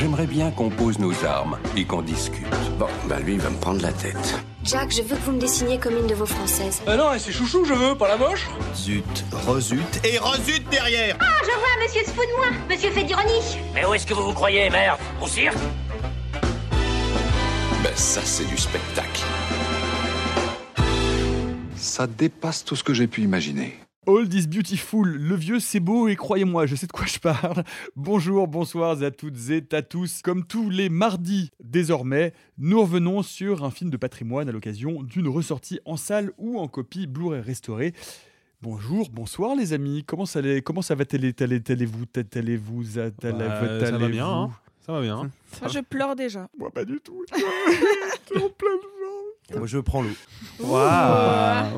J'aimerais bien qu'on pose nos armes et qu'on discute. Bon, bah lui, il va me prendre la tête. Jack, je veux que vous me dessiniez comme une de vos françaises. Ah non, c'est chouchou, je veux, pas la moche. Zut, rezut et rezut derrière Ah, je vois, monsieur se fout de moi. Monsieur fait d'ironie. Mais où est-ce que vous vous croyez, merde? Au cirque? Ben ça, c'est du spectacle. Ça dépasse tout ce que j'ai pu imaginer. Old is beautiful, le vieux c'est beau et croyez-moi, je sais de quoi je parle. Bonjour, bonsoir à toutes et à tous. Comme tous les mardis désormais, nous revenons sur un film de patrimoine à l'occasion d'une ressortie en salle ou en copie Blu-ray restaurée. Bonjour, bonsoir les amis, comment ça, comment ça va télé, télé, télé vous télé vous Bah, ça va bien, hein. Ça va bien. Moi, je pleure déjà. Moi pas du tout. Moi, je prends l'eau. Waouh.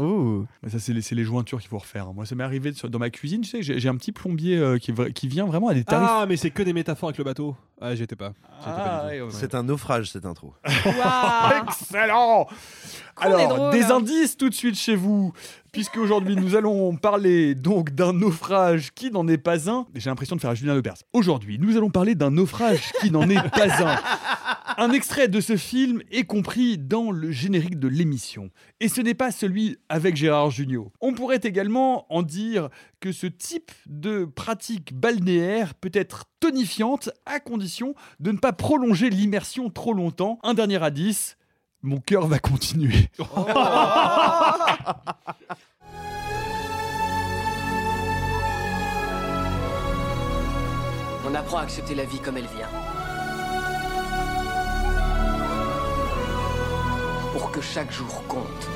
Ça, c'est les, les jointures qu'il faut refaire. hein. Moi, ça m'est arrivé sur- dans ma cuisine, tu sais, j'ai un petit plombier euh, qui, vient vraiment à des tarifs. Ah, mais c'est que des métaphores avec le bateau. Ah, j'y étais pas. Pas ouais. C'est un naufrage, cette intro. Waouh Excellent Alors, drôle, des hein. indices tout de suite chez vous, puisque aujourd'hui nous allons parler donc d'un naufrage qui n'en est pas un. J'ai l'impression de faire un Julien Lepers. Aujourd'hui, nous allons parler d'un naufrage qui n'en est pas un. Un extrait de ce film est compris dans le générique de l'émission. Et ce n'est pas celui avec Gérard Jugnot. On pourrait également en dire que ce type de pratique balnéaire peut être tonifiante à condition de ne pas prolonger l'immersion trop longtemps. Un dernier indice, mon cœur va continuer. On apprend à accepter la vie comme elle vient. Pour que chaque jour compte.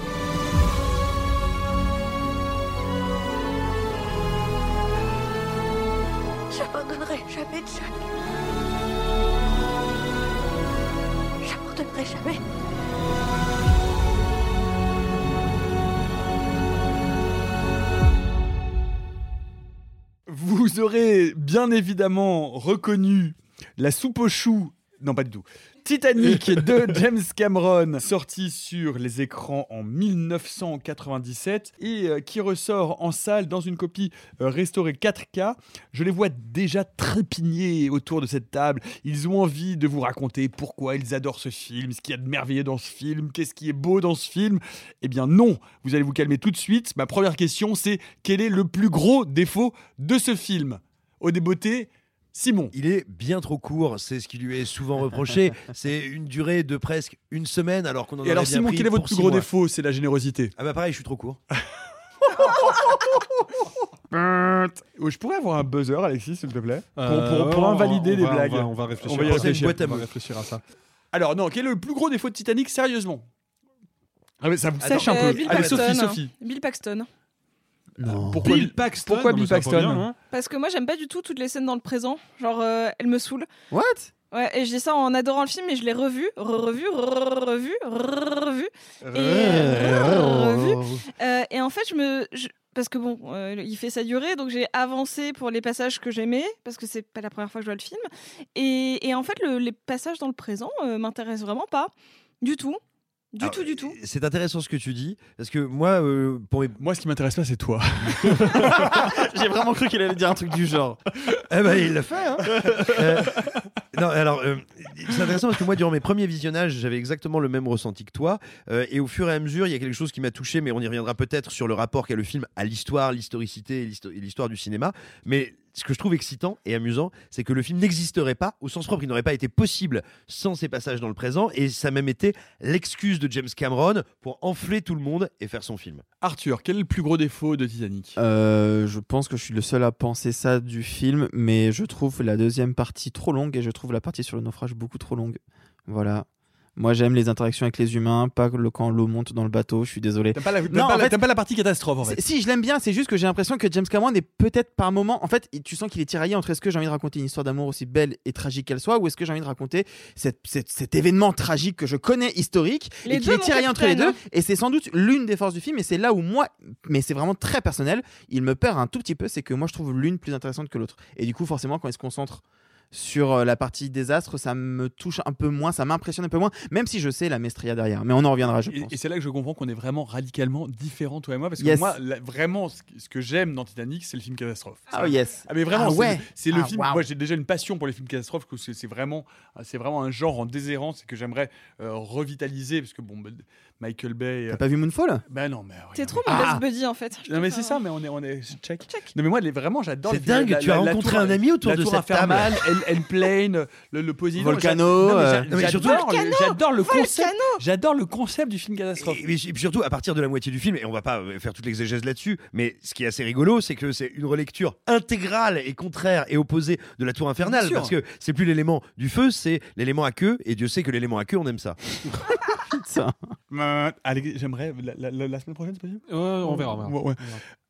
J'abandonnerai jamais Jack. J'abandonnerai jamais. Vous aurez bien évidemment reconnu la soupe aux choux. Non, pas du tout. Titanic de James Cameron, sorti sur les écrans en 1997 et euh, qui ressort en salle dans une copie euh, restaurée 4K. Je les vois déjà trépigner autour de cette table. Ils ont envie de vous raconter pourquoi ils adorent ce film, ce qu'il y a de merveilleux dans ce film, qu'est-ce qui est beau dans ce film. Eh bien non, vous allez vous calmer tout de suite. Ma première question, c'est quel est le plus gros défaut de ce film? Au débeauté, Simon. Il est bien trop court, c'est ce qui lui est souvent reproché. c'est une durée de presque une semaine alors qu'on en Et alors bien Simon, pris quel est votre plus gros mois. défaut C'est la générosité? Ah bah pareil, je suis trop court. Oh, je pourrais avoir un buzzer, Alexis, s'il te plaît, pour, Euh, pour- pour on- invalider on des va- blagues. On va, on va réfléchir. On va y à ça. réfléchir. boîte à On va mots. réfléchir à ça. Alors non, quel est le plus gros défaut de Titanic, sérieusement? Ah, mais Ça vous sèche un Euh, peu. Bill Allez, Paxton. Sophie, Sophie. Bill Paxton. Pourquoi Bill Paxton. Pourquoi Bill bien, hein. Parce que moi, j'aime pas du tout toutes les scènes dans le présent. Genre, euh, elles me saoulent. What? Ouais, et je dis ça en adorant le film, et je l'ai revu, re-revu, re-revu, et revu. Euh, et en fait, je me. je- Parce que bon, euh, il fait sa durée, donc j'ai avancé pour les passages que j'aimais, parce que c'est pas la première fois que je vois le film. Et, et en fait, le- les passages dans le présent euh, m'intéressent vraiment pas. Du tout. Du Alors, tout, du tout. C'est intéressant ce que tu dis, parce que moi, euh, pour mes... Moi, ce qui m'intéresse pas, c'est toi. J'ai vraiment cru qu'il allait dire un truc du genre. Eh ben, il l'a fait, hein Euh, Non, alors, euh, c'est intéressant parce que moi, durant mes premiers visionnages, j'avais exactement le même ressenti que toi. Euh, et au fur et à mesure, il y a quelque chose qui m'a touché, mais on y reviendra peut-être sur le rapport qu'a le film à l'histoire, l'historicité et l'histo- et l'histoire du cinéma. Mais ce que je trouve excitant et amusant, c'est que le film n'existerait pas, au sens propre, il n'aurait pas été possible sans ces passages dans le présent. Et ça a même été l'excuse de James Cameron pour enfler tout le monde et faire son film. Arthur, quel est le plus gros défaut de Titanic? Euh, je pense que je suis le seul à penser ça du film, mais je trouve la deuxième partie trop longue et je trouve la partie sur le naufrage beaucoup trop longue. Voilà. Moi, j'aime les interactions avec les humains, pas le, quand l'eau monte dans le bateau. Je suis désolé. T'aimes pas, la, Non, pas la- fait- pas la partie catastrophe en fait. Si, je l'aime bien, c'est juste que j'ai l'impression que James Cameron est peut-être par moment. En fait, tu sens qu'il est tiraillé entre est-ce que j'ai envie de raconter une histoire d'amour aussi belle et tragique qu'elle soit, ou est-ce que j'ai envie de raconter cette- cette- cet événement tragique que je connais historique Les et qui deux, est tiraillé entre les deux. Et c'est sans doute l'une des forces du film, et c'est là où moi, mais c'est vraiment très personnel, il me perd un tout petit peu, c'est que moi je trouve l'une plus intéressante que l'autre. Et du coup, forcément, quand il se concentre sur euh, la partie désastre, ça me touche un peu moins, ça m'impressionne un peu moins, même si je sais la maestria derrière. Mais on en reviendra, je Et, pense. et c'est là que je comprends qu'on est vraiment radicalement différents, toi et moi, parce que Yes. moi, la- vraiment, ce que, ce que j'aime dans Titanic, c'est le film catastrophe. Ah oh, yes. Ah mais vraiment, Ah c'est- ouais. c'est le Ah, film. Moi, j'ai déjà une passion pour les films catastrophes, que c'est vraiment, c'est vraiment un genre en déshérence et que j'aimerais euh, revitaliser, parce que bon, bah, Michael Bay. T'as pas vu Moonfall? Ben non, mais. T'es trop mon Ah. best buddy en fait. Non mais c'est ça, mais on est, on est check. Non mais moi, vraiment, j'adore. C'est dingue, la- tu as rencontré tour- un ami autour la de tour cette table. Plane, le. Volcano, j'a- euh, j'adore le- Volcano, J'adore le concept. J'adore le concept du film catastrophe. Et, surtout, à partir de la moitié du film, et on va pas euh, faire toute l'exégèse là-dessus, mais ce qui est assez rigolo, c'est que c'est une relecture intégrale et contraire et opposée de la tour infernale, parce que c'est plus l'élément du feu, c'est l'élément à queue, et Dieu sait que l'élément à queue, on aime ça. Euh, allez, j'aimerais la, la- la- la semaine prochaine, c'est possible? Ouais, on verra. on verra. Ouais, ouais.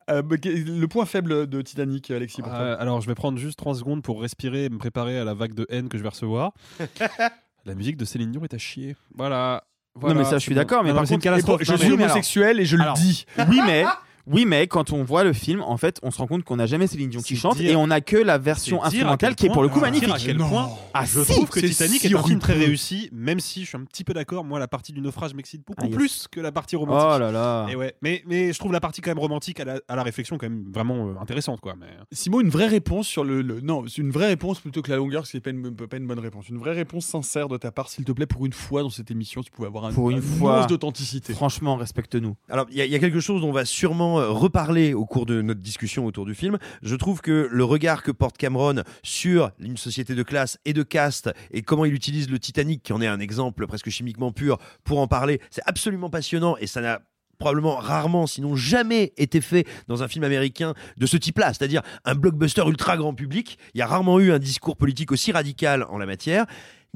Euh, bah, le point faible de Titanic, Alexis, pour toi. Euh, alors, je vais prendre juste 3 secondes pour respirer et me préparer à la vague de haine que je vais recevoir. la musique de Céline Dion est à chier. Voilà. Voilà, non mais ça je suis bon. d'accord mais Non, par c'est une contre catastrophe. je suis homosexuel et je le dis. oui mais oui mais quand on voit le film en fait on se rend compte qu'on n'a jamais Céline Dion qui chante dire- et on n'a que la version instrumentale qui est pour le coup magnifique. à quel point Ah, je si, trouve que c'est Titanic si est un film très réussi, même si je suis un petit peu d'accord. Moi, la partie du naufrage m'excite beaucoup Ah, yes. plus que la partie romantique. Oh là là. Et ouais, mais, mais je trouve la partie quand même romantique à la, à la réflexion quand même vraiment euh, intéressante quoi. Mais... Simon, une vraie réponse sur le, le- non, c'est une vraie réponse plutôt que la longueur, c'est pas une, pas une bonne réponse. Une vraie réponse sincère de ta part, s'il te plaît, pour une fois dans cette émission, tu pouvais avoir un, Pour une un fois. nuance d'authenticité. Franchement respecte-nous. Alors, il y, a- il y a quelque chose dont on va sûrement euh, reparler au cours de notre discussion autour du film. Je trouve que le regard que porte Cameron sur une société de classe et de caste et comment il utilise le Titanic, qui en est un exemple presque chimiquement pur, pour en parler, c'est absolument passionnant et ça n'a probablement rarement, sinon jamais été fait dans un film américain de ce type-là, c'est-à-dire un blockbuster ultra grand public. Il y a rarement eu un discours politique aussi radical en la matière.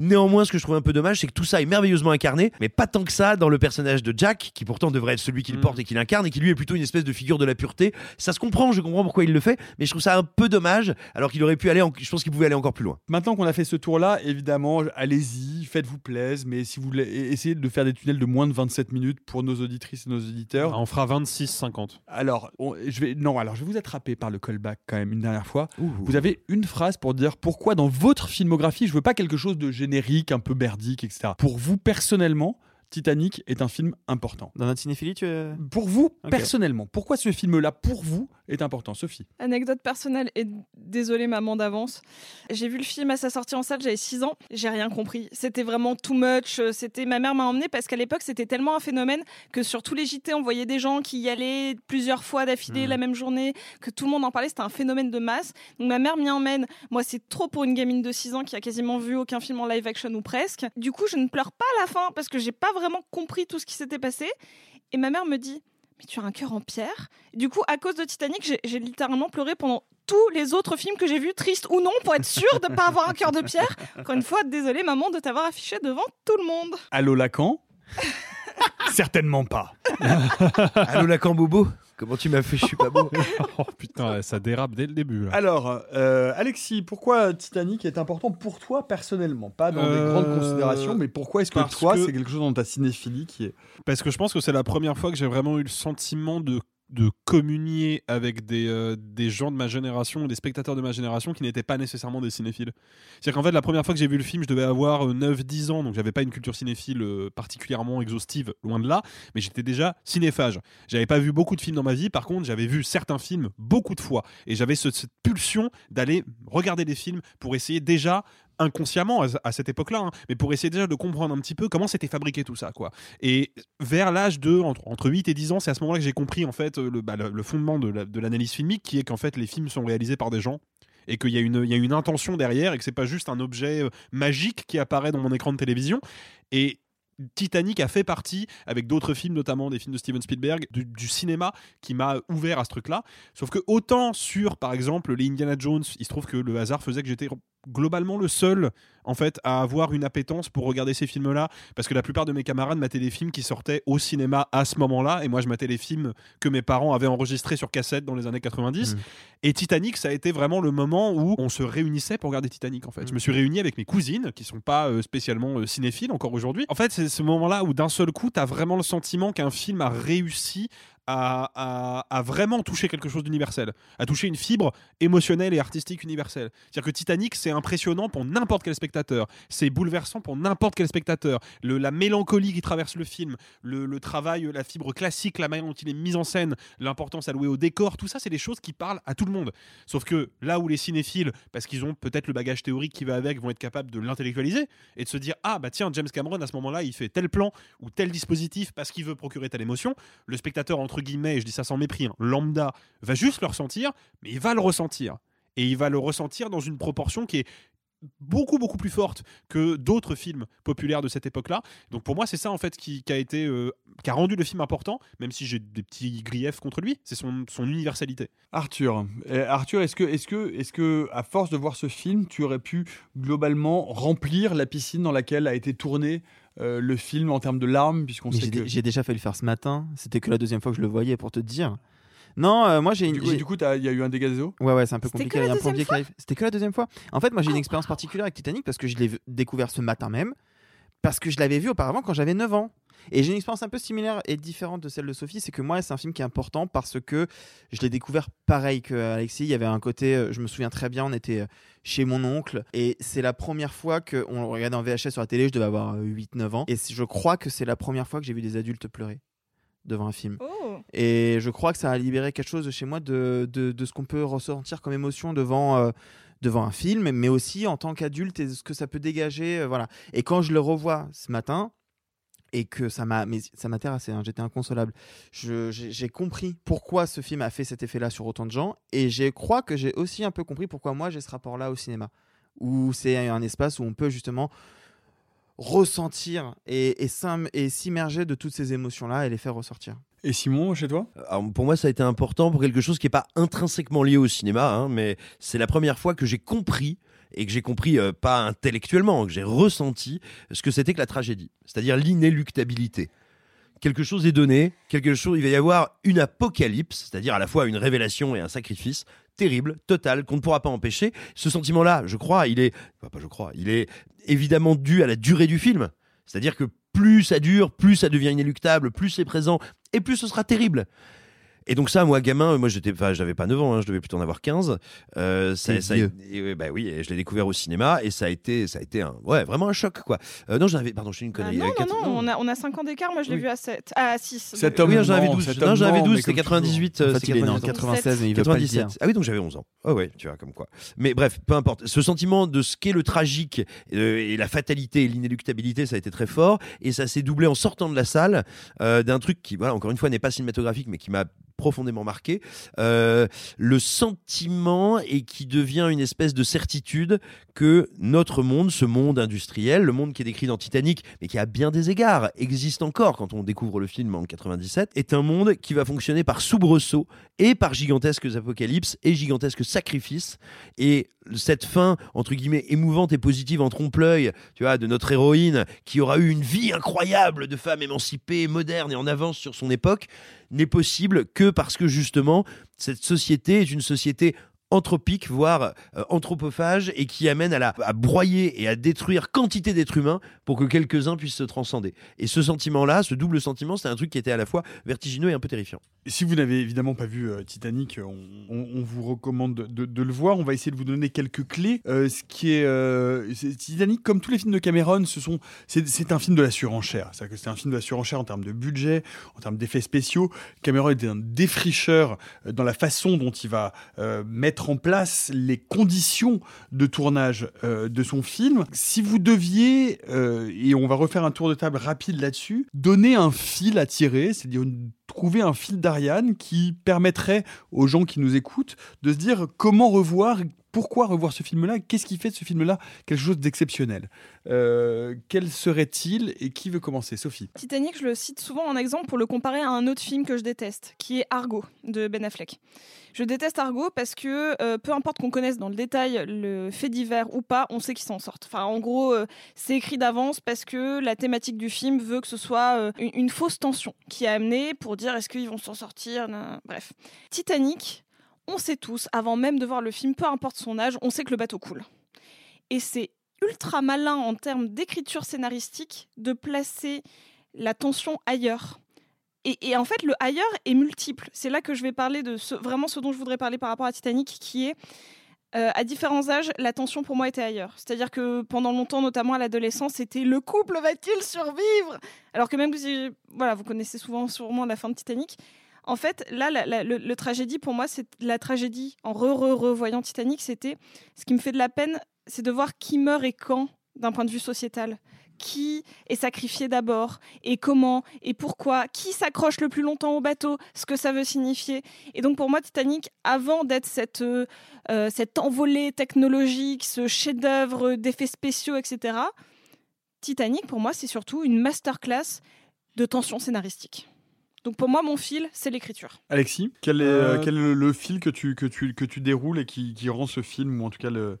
Néanmoins, ce que je trouve un peu dommage, c'est que tout ça est merveilleusement incarné, mais pas tant que ça dans le personnage de Jack, qui pourtant devrait être celui qu'il Mm. porte et qu'il incarne, et qui lui est plutôt une espèce de figure de la pureté. Ça se comprend, je comprends pourquoi il le fait, mais je trouve ça un peu dommage, alors qu'il aurait pu aller, en- je pense qu'il pouvait aller encore plus loin. Maintenant qu'on a fait ce tour-là, évidemment, allez-y, faites-vous plaisir, mais si vous voulez, e- essayez de faire des tunnels de moins de 27 minutes pour nos auditrices et nos auditeurs. On fera 26-50. Alors, on- je vais, non, alors je vais vous attraper par le callback quand même une dernière fois. Vous avez une phrase pour dire pourquoi dans votre filmographie, je veux pas quelque chose de générique, un peu merdique, etc. Pour vous personnellement, Titanic est un film important. Dans notre cinéphilie tu Pour vous personnellement, pourquoi ce film-là? Pour vous est important, Sophie Anecdote personnelle et désolée maman d'avance. J'ai vu le film à sa sortie en salle, j'avais 6 ans, j'ai rien compris. C'était vraiment too much, euh, c'était ma mère m'a emmené parce qu'à l'époque c'était tellement un phénomène que sur tous les JT on voyait des gens qui y allaient plusieurs fois d'affilée la même journée, que tout le monde en parlait, c'était un phénomène de masse. Donc ma mère m'y emmène. Moi c'est trop pour une gamine de 6 ans qui a quasiment vu aucun film en live action ou presque. Du coup, je ne pleure pas à la fin parce que j'ai pas vraiment compris tout ce qui s'était passé et ma mère me dit mais tu as un cœur en pierre. Du coup, à cause de Titanic, j'ai- littéralement pleuré pendant tous les autres films que j'ai vus, tristes ou non, pour être sûre de ne pas avoir un cœur de pierre. Encore une fois, désolée maman de t'avoir affiché devant tout le monde. Allô Lacan? Certainement pas. Allô Lacan Bobo? Comment tu m'as fait, je suis pas beau. oh putain, ça dérape dès le début. Là. Alors, euh, Alexis, pourquoi Titanic est important pour toi personnellement? Pas dans des Euh, grandes considérations, mais pourquoi est-ce que parce toi, que- c'est quelque chose dans ta cinéphilie qui est... Parce que je pense que c'est la première fois que j'ai vraiment eu le sentiment de de communier avec des, euh, des gens de ma génération, des spectateurs de ma génération qui n'étaient pas nécessairement des cinéphiles. C'est-à-dire qu'en fait, la première fois que j'ai vu le film, je devais avoir 9-10 ans, donc j'avais pas une culture cinéphile euh, particulièrement exhaustive, loin de là, mais j'étais déjà cinéphage. J'avais pas vu beaucoup de films dans ma vie, par contre, j'avais vu certains films beaucoup de fois, et j'avais ce- cette pulsion d'aller regarder des films pour essayer déjà inconsciemment à, cette époque-là, hein, mais pour essayer déjà de comprendre un petit peu comment c'était fabriqué tout ça, quoi. Et vers l'âge de entre, entre 8 et 10 ans, c'est à ce moment-là que j'ai compris en fait le, bah, fondement de la- de l'analyse filmique, qui est qu'en fait les films sont réalisés par des gens et qu'il y, a une- il y a une intention derrière et que c'est pas juste un objet euh, magique qui apparaît dans mon écran de télévision. Et Titanic a fait partie, avec d'autres films, notamment des films de Steven Spielberg, du, du cinéma qui m'a ouvert à ce truc-là. Sauf que autant sur, par exemple, les Indiana Jones, il se trouve que le hasard faisait que j'étais globalement le seul en fait à avoir une appétence pour regarder ces films-là parce que la plupart de mes camarades mataient des films qui sortaient au cinéma à ce moment-là et moi je matais les films que mes parents avaient enregistrés sur cassette dans les années 90 Mm. et Titanic ça a été vraiment le moment où on se réunissait pour regarder Titanic en fait. Je me suis réuni avec mes cousines qui sont pas euh, spécialement euh, cinéphiles encore aujourd'hui. En fait, c'est ce moment-là où d'un seul coup tu as vraiment le sentiment qu'un film a réussi à, vraiment toucher quelque chose d'universel, à toucher une fibre émotionnelle et artistique universelle. C'est-à-dire que Titanic, c'est impressionnant pour n'importe quel spectateur, c'est bouleversant pour n'importe quel spectateur. La mélancolie qui traverse le film, le, travail, la fibre classique, la manière dont il est mis en scène, l'importance allouée au décor, tout ça, c'est des choses qui parlent à tout le monde. Sauf que là où les cinéphiles, parce qu'ils ont peut-être le bagage théorique qui va avec, vont être capables de l'intellectualiser et de se dire ah bah tiens James Cameron à ce moment-là il fait tel plan ou tel dispositif parce qu'il veut procurer telle émotion. Le spectateur guillemets, et je dis ça sans mépris, hein, lambda va juste le ressentir, mais il va le ressentir et il va le ressentir dans une proportion qui est beaucoup beaucoup plus forte que d'autres films populaires de cette époque-là. Donc pour moi, c'est ça en fait qui, a été euh, qui a rendu le film important, même si j'ai des petits griefs contre lui. C'est son, son universalité. Arthur, Euh, Arthur, est-ce que, est-ce que, est-ce que, à force de voir ce film, tu aurais pu globalement remplir la piscine dans laquelle a été tourné euh, le film en termes de larmes, puisqu'on sait J'ai que j'ai déjà fait le faire ce matin. C'était que la deuxième fois que je le voyais pour te dire. Non, euh, moi j'ai une. du coup, il y a eu un dégât des eaux? Ouais, ouais, c'est un peu compliqué. Il y a un plombier qui arrive. C'était que la deuxième fois. En fait, moi j'ai une expérience particulière avec Titanic parce que je l'ai découvert ce matin même. Parce que je l'avais vu auparavant quand j'avais 9 ans. Et j'ai une expérience un peu similaire et différente de celle de Sophie. C'est que moi, c'est un film qui est important parce que je l'ai découvert pareil que Alexis. Il y avait un côté, euh, je me souviens très bien, on était euh, chez mon oncle. Et c'est la première fois qu'on le regardait en VHS sur la télé. Je devais avoir 8-9 ans. Et je crois que c'est la première fois que j'ai vu des adultes pleurer devant un film. Oh. Et je crois que ça a libéré quelque chose chez moi de, de, de ce qu'on peut ressentir comme émotion devant, euh, devant un film, mais aussi en tant qu'adulte et ce que ça peut dégager. euh, voilà. Et quand je le revois ce matin, et que ça m'a ça m'a terrassé, hein, j'étais inconsolable. J'ai compris pourquoi ce film a fait cet effet-là sur autant de gens, et je crois que j'ai aussi un peu compris pourquoi moi j'ai ce rapport-là au cinéma, où c'est un espace où on peut justement ressentir et s'immerger de toutes ces émotions-là et les faire ressortir. Et Simon, chez toi? Pour moi, ça a été important pour quelque chose qui n'est pas intrinsèquement lié au cinéma, hein, mais c'est la première fois que j'ai compris, et que j'ai compris euh, pas intellectuellement, que j'ai ressenti ce que c'était que la tragédie, c'est-à-dire l'inéluctabilité. Quelque chose est donné, quelque chose, il va y avoir une apocalypse, c'est-à-dire à la fois une révélation et un sacrifice terrible, total, qu'on ne pourra pas empêcher. Ce sentiment-là, je crois, il est, pas je crois, il est évidemment dû à la durée du film. C'est-à-dire que plus ça dure, plus ça devient inéluctable, plus c'est présent, et plus ce sera terrible. Et donc ça, moi, gamin, moi, j'étais, enfin, j'avais pas 9 ans, hein, je devais plutôt en avoir 15. Euh, ça, T'es ça- vieux. et, ouais, bah oui, et je l'ai découvert au cinéma, et ça a été, ça a été un, ouais, vraiment un choc, quoi. Euh, non, j'en avais, pardon, je suis une Ah connerie. non, Euh, non, non, on a, on a 5 ans d'écart. Moi, je l'ai Oui. vu à 7. À 6. Cet oui, j'en avais ment, 12. cet Non, j'en avais ment, 12, mais c'était comme 98. En euh, fait, c'est il est né en 97. 96, mais il veut pas le dire. 97. Ah oui, donc j'avais 11 ans. Ah ouais, tu vois, comme quoi. Mais bref, peu importe. Ce sentiment de ce qu'est le tragique euh, et la fatalité et l'inéluctabilité, ça a été très fort. Et ça s'est doublé en sortant de la salle euh, d'un truc qui, voilà, encore une fois, n'est pas cinématographique, mais qui m'a profondément marqué. Euh, le sentiment et qui devient une espèce de certitude que notre monde, ce monde industriel, le monde qui est décrit dans Titanic, mais qui à bien des égards existe encore quand on découvre le film en 97, est un monde qui va fonctionner par soubresauts et par gigantesques apocalypses et gigantesques sacrifices. Et cette fin, entre guillemets, émouvante et positive en trompe-l'œil, tu vois, de notre héroïne qui aura eu une vie incroyable de femme émancipée, moderne et en avance sur son époque, n'est possible que parce que justement, cette société est une société anthropique, voire euh, anthropophage, et qui amène à, la, à broyer et à détruire quantité d'êtres humains pour que quelques-uns puissent se transcender. Et ce sentiment-là, ce double sentiment, c'était un truc qui était à la fois vertigineux et un peu terrifiant. Si vous n'avez évidemment pas vu euh, Titanic, on, on- vous recommande de, le voir. On va essayer de vous donner quelques clés. Euh, ce qui est, euh, c'est- Titanic, comme tous les films de Cameron, ce sont, c'est, c'est un film de la surenchère. C'est-à-dire que c'est un film de la surenchère en termes de budget, en termes d'effets spéciaux. Cameron était un défricheur euh, dans la façon dont il va euh, mettre en place les conditions de tournage euh, de son film. Si vous deviez, euh, et on va refaire un tour de table rapide là-dessus, donner un fil à tirer, c'est-à-dire trouver un fil qui permettrait aux gens qui nous écoutent de se dire comment revoir pourquoi revoir ce film-là? Qu'est-ce qui fait de ce film-là quelque chose d'exceptionnel? Euh, Quel serait-il Et qui veut commencer? Sophie Titanic, je le cite souvent en exemple pour le comparer à un autre film que je déteste, qui est Argo de Ben Affleck. Je déteste Argo parce que euh, peu importe qu'on connaisse dans le détail le fait divers ou pas, on sait qu'ils s'en sortent. Enfin, en gros, euh, c'est écrit d'avance parce que la thématique du film veut que ce soit une, une fausse tension qui est amenée pour dire est-ce qu'ils vont s'en sortir. Bref. Titanic, on sait tous, avant même de voir le film, peu importe son âge, on sait que le bateau coule. Et c'est ultra malin en termes d'écriture scénaristique de placer la tension ailleurs. Et, en fait, le ailleurs est multiple. C'est là que je vais parler de ce, vraiment ce dont je voudrais parler par rapport à Titanic, qui est euh, à différents âges, la tension pour moi était ailleurs. C'est-à-dire que pendant longtemps, notamment à l'adolescence, c'était le couple va-t-il survivre? Alors que même si voilà, vous connaissez souvent sûrement la fin de Titanic. En fait, là, la- le, tragédie pour moi, c'est la tragédie en re re revoyant Titanic, c'était ce qui me fait de la peine, c'est de voir qui meurt et quand d'un point de vue sociétal. Qui est sacrifié d'abord et comment et pourquoi? Qui s'accroche le plus longtemps au bateau? Ce que ça veut signifier. Et donc pour moi, Titanic, avant d'être cette, euh, euh, cette envolée technologique, ce chef-d'œuvre d'effets spéciaux, etc., Titanic, pour moi, c'est surtout une masterclass de tension scénaristique. Donc pour moi, mon fil, c'est l'écriture. Alexis, quel est, Euh, quel est le, le fil que tu, que, tu, que tu déroules et qui, qui rend ce film, ou en tout cas le,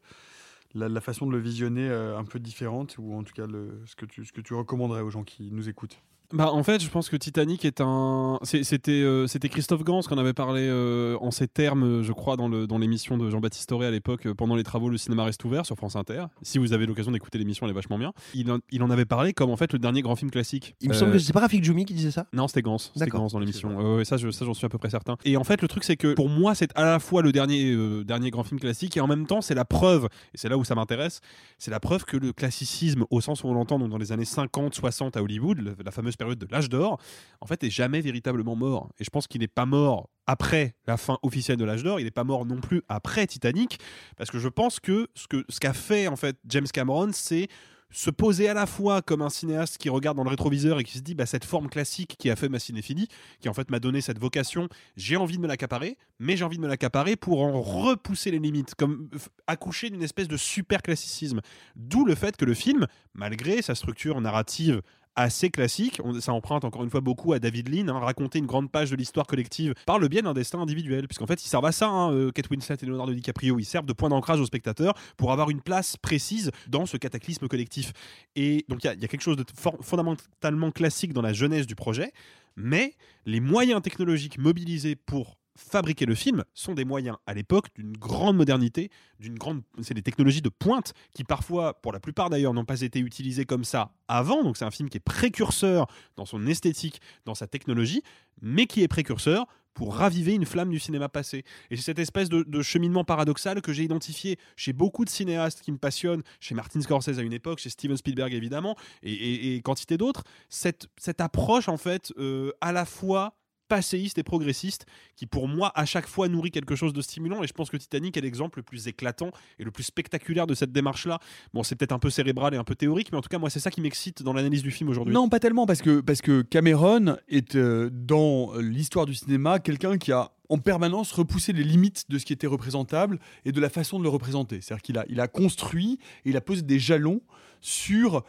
la, la façon de le visionner euh, un peu différente, ou en tout cas le, ce, que tu, ce que tu recommanderais aux gens qui nous écoutent? Bah, en fait, je pense que Titanic est un. C'était euh, c'était Christophe Gans qu'on avait parlé euh, en ces termes, euh, je crois, dans le- dans l'émission de Jean-Baptiste Auré à l'époque, euh, pendant les travaux Le cinéma reste ouvert sur France Inter. Si vous avez l'occasion d'écouter l'émission, elle est vachement bien. Il en, il en avait parlé comme en fait le dernier grand film classique. Il me Euh, semble que c'est pas Rafik Djoumi qui disait ça non, c'était Gans. C'était. Gans dans l'émission. Ouais, ça, je- ça, j'en suis à peu près certain. Et en fait, le truc, c'est que pour moi, c'est à la fois le dernier, euh, dernier grand film classique et en même temps, c'est la preuve, et c'est là où ça m'intéresse, c'est la preuve que le classicisme, au sens où on l'entend, donc dans les années 50, 60 à Hollywood, le- la fameuse période de l'âge d'or, en fait, est jamais véritablement mort. Et je pense qu'il n'est pas mort après la fin officielle de l'âge d'or, il n'est pas mort non plus après Titanic, parce que je pense que ce que ce qu'a fait en fait James Cameron, c'est se poser à la fois comme un cinéaste qui regarde dans le rétroviseur et qui se dit bah, cette forme classique qui a fait ma cinéphilie, qui en fait m'a donné cette vocation, j'ai envie de me l'accaparer, mais j'ai envie de me l'accaparer pour en repousser les limites, comme accoucher d'une espèce de super classicisme. D'où le fait que le film, malgré sa structure narrative assez classique. Ça emprunte encore une fois beaucoup à David Lean, hein, raconter une grande page de l'histoire collective par le biais d'un destin individuel. Puisqu'en fait, ils servent à ça, hein, euh, Kate Winslet et Leonardo DiCaprio. Ils servent de point d'ancrage aux spectateurs pour avoir une place précise dans ce cataclysme collectif. Et donc, il y, y a quelque chose de fondamentalement classique dans la jeunesse du projet, mais les moyens technologiques mobilisés pour fabriquer le film sont des moyens à l'époque d'une grande modernité, d'une grande c'est des technologies de pointe qui parfois pour la plupart d'ailleurs n'ont pas été utilisées comme ça avant donc c'est un film qui est précurseur dans son esthétique, dans sa technologie mais qui est précurseur pour raviver une flamme du cinéma passé. Et c'est cette espèce de, cheminement paradoxal que j'ai identifié chez beaucoup de cinéastes qui me passionnent, chez Martin Scorsese à une époque, chez Steven Spielberg évidemment, et quantité d'autres, cette, cette approche en fait euh, à la fois passéiste et progressiste qui pour moi à chaque fois nourrit quelque chose de stimulant. Et je pense que Titanic est l'exemple le plus éclatant et le plus spectaculaire de cette démarche là bon c'est peut-être un peu cérébral et un peu théorique mais en tout cas moi c'est ça qui m'excite dans l'analyse du film aujourd'hui. Non, pas tellement, parce que, parce que Cameron est euh, dans l'histoire du cinéma quelqu'un qui a en permanence repoussé les limites de ce qui était représentable et de la façon de le représenter. C'est-à-dire qu'il a, il a construit et il a posé des jalons sur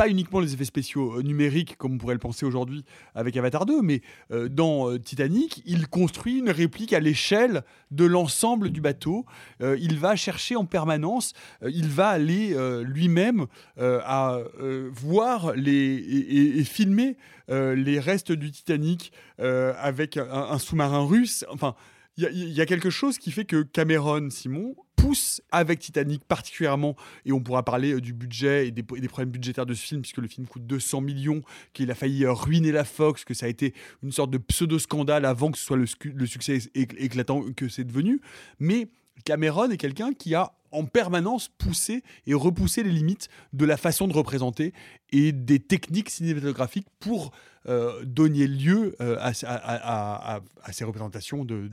pas uniquement les effets spéciaux euh, numériques comme on pourrait le penser aujourd'hui avec Avatar 2, mais euh, dans euh, Titanic, il construit une réplique à l'échelle de l'ensemble du bateau. Il va chercher en permanence, il va aller lui-même à voir les, et, filmer les restes du Titanic avec un, un sous-marin russe. Enfin, il y, a- quelque chose qui fait que Cameron, Simon, pousse avec Titanic particulièrement, et on pourra parler euh, du budget et des, problèmes budgétaires de ce film, puisque le film coûte 200 millions, qu'il a failli euh, ruiner la Fox, que ça a été une sorte de pseudo-scandale avant que ce soit le, succès éc- éclatant que c'est devenu. Mais Cameron est quelqu'un qui a en permanence poussé et repoussé les limites de la façon de représenter et des techniques cinématographiques pour euh, donner lieu euh, à, ces représentations de,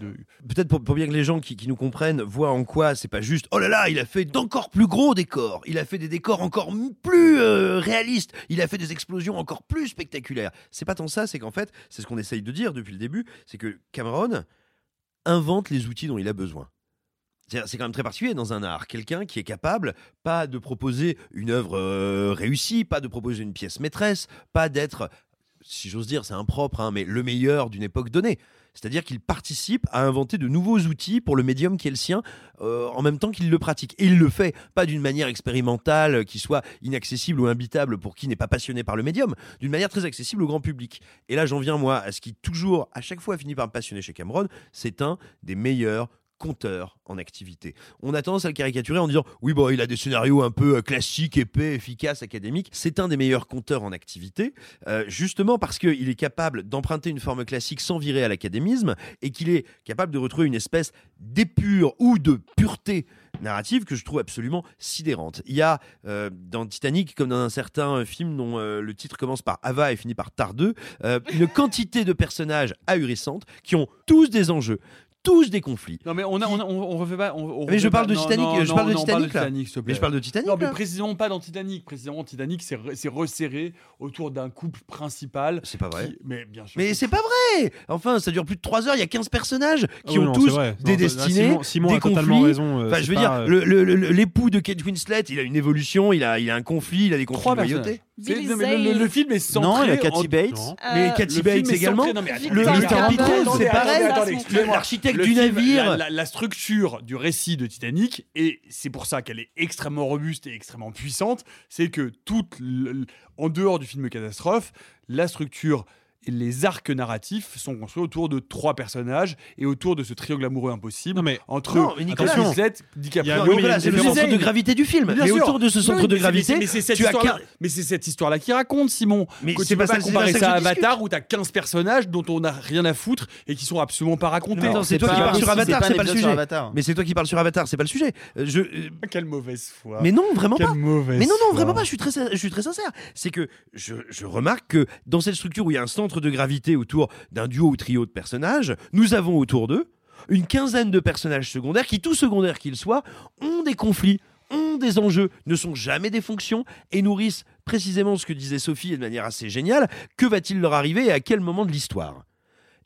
Peut-être pour, bien que les gens qui, nous comprennent voient en quoi c'est pas juste oh là là, il a fait d'encore plus gros décors, il a fait des décors encore plus euh, réalistes, il a fait des explosions encore plus spectaculaires. C'est pas tant ça, c'est qu'en fait, c'est ce qu'on essaye de dire depuis le début, c'est que Cameron invente les outils dont il a besoin. C'est quand même très particulier dans un art. Quelqu'un qui est capable, pas de proposer une œuvre euh, réussie, pas de proposer une pièce maîtresse, pas d'être, si j'ose dire, c'est impropre, hein, mais le meilleur d'une époque donnée. C'est-à-dire qu'il participe à inventer de nouveaux outils pour le médium qui est le sien, euh, en même temps qu'il le pratique. Et il le fait pas d'une manière expérimentale, euh, qui soit inaccessible ou imbitable pour qui n'est pas passionné par le médium, d'une manière très accessible au grand public. Et là, j'en viens, moi, à ce qui toujours, à chaque fois, finit par me passionner chez Cameron, c'est un des meilleurs compteur en activité. On a tendance à le caricaturer en disant oui bon il a des scénarios un peu euh, classiques, épais, efficaces, académiques. C'est un des meilleurs compteurs en activité, euh, justement parce qu'il est capable d'emprunter une forme classique sans virer à l'académisme et qu'il est capable de retrouver une espèce d'épure ou de pureté narrative que je trouve absolument sidérante. Il y a euh, dans Titanic, comme dans un certain film dont le titre commence par Ava et finit par Tardeux, une quantité de personnages ahurissantes qui ont tous des enjeux, tous des conflits. Non mais on a, on, a- on- on refait pas. on- on Mais je refait parle pas- de non, Titanic, non, je non, parle de non, on Titanic, là. s'il te plaît. Mais je parle de Titanic, Non mais là. précisément pas dans Titanic. Précisément Titanic, c'est re- c'est resserré autour d'un couple principal. C'est pas vrai. qui- Mais bien sûr. Mais c'est pas vrai Enfin, ça dure plus de 3 heures, il y a 15 personnages qui Ah oui, ont non, tous vrai. des Non, destinées, Simon- Simon des a totalement conflits. raison, euh, enfin, c'est je veux pas, dire, euh, le- le- le- l'époux de Kate Winslet, il a une évolution, il a, il a un conflit, il a des conflits Trois de loyauté. C'est- Billy non, mais le, le- Zane. le film est centré. Non, il y a en- Kathy Bates. Non. Mais Euh, Cathy Bates également. centré- non, mais Le attendez, c'est pareil. L'architecte du film, navire. La, la- la structure du récit de Titanic, et c'est pour ça qu'elle est extrêmement robuste et extrêmement puissante, c'est que toute, en dehors du film catastrophe, la structure les arcs narratifs sont construits autour de trois personnages et autour de ce triangle amoureux impossible Non, mais- entre Non, mais Nicolas. Winslet, Il y DiCaprio. a- oui, c'est le centre de gravité du film. Bien Mais sûr. autour de ce centre de gravité, mais c'est cette histoire-là- qui raconte, Simon. Mais tu peux pas pas comparer ça ça à. Avatar où t'as 15 personnages dont on n'a rien à foutre et qui sont absolument pas racontés. C'est toi qui parles sur Avatar, c'est pas le sujet. Mais c'est toi qui parles sur Avatar, c'est pas le sujet. Euh, euh, Quelle mauvaise foi. mais non, vraiment pas. Mais non, non, vraiment pas. Je suis très, je suis très sincère. C'est que je remarque que dans cette structure où il y a un centre de gravité autour d'un duo ou trio de personnages, nous avons autour d'eux une quinzaine de personnages secondaires qui, tout secondaires qu'ils soient, ont des conflits, ont des enjeux, ne sont jamais des fonctions et nourrissent précisément ce que disait Sophie et de manière assez géniale. Que va-t-il leur arriver et à quel moment de l'histoire?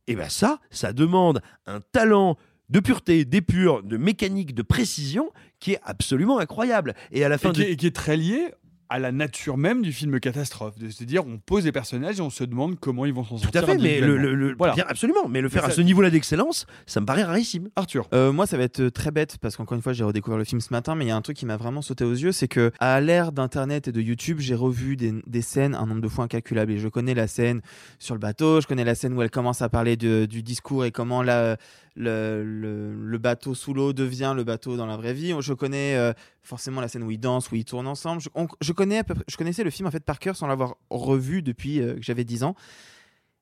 Et bien ça, ça demande un talent de pureté, d'épure, de mécanique, de précision qui est absolument incroyable. Et à la fin et qui, de... et qui est très lié à la nature même du film catastrophe. De se dire, on pose des personnages et on se demande comment ils vont s'en Tout sortir. à fait, mais le, le- le- Voilà. bien, absolument. Mais le faire Mais à ce niveau-là d'excellence, ça me paraît rarissime. Arthur. Euh, moi, ça va être très bête parce qu'encore une fois, j'ai redécouvert le film ce matin, mais il y a un truc qui m'a vraiment sauté aux yeux, c'est que à l'ère d'Internet et de YouTube, j'ai revu des, des scènes un nombre de fois incalculable. Et je connais la scène sur le bateau, je connais la scène où elle commence à parler de- du discours et comment la, le, le- le bateau sous l'eau devient le bateau dans la vraie vie. Je connais euh, forcément la scène où ils dansent, où ils tournent ensemble. Je, on- je connais peu je connaissais le film en fait par cœur sans l'avoir revu depuis euh, que j'avais 10 ans.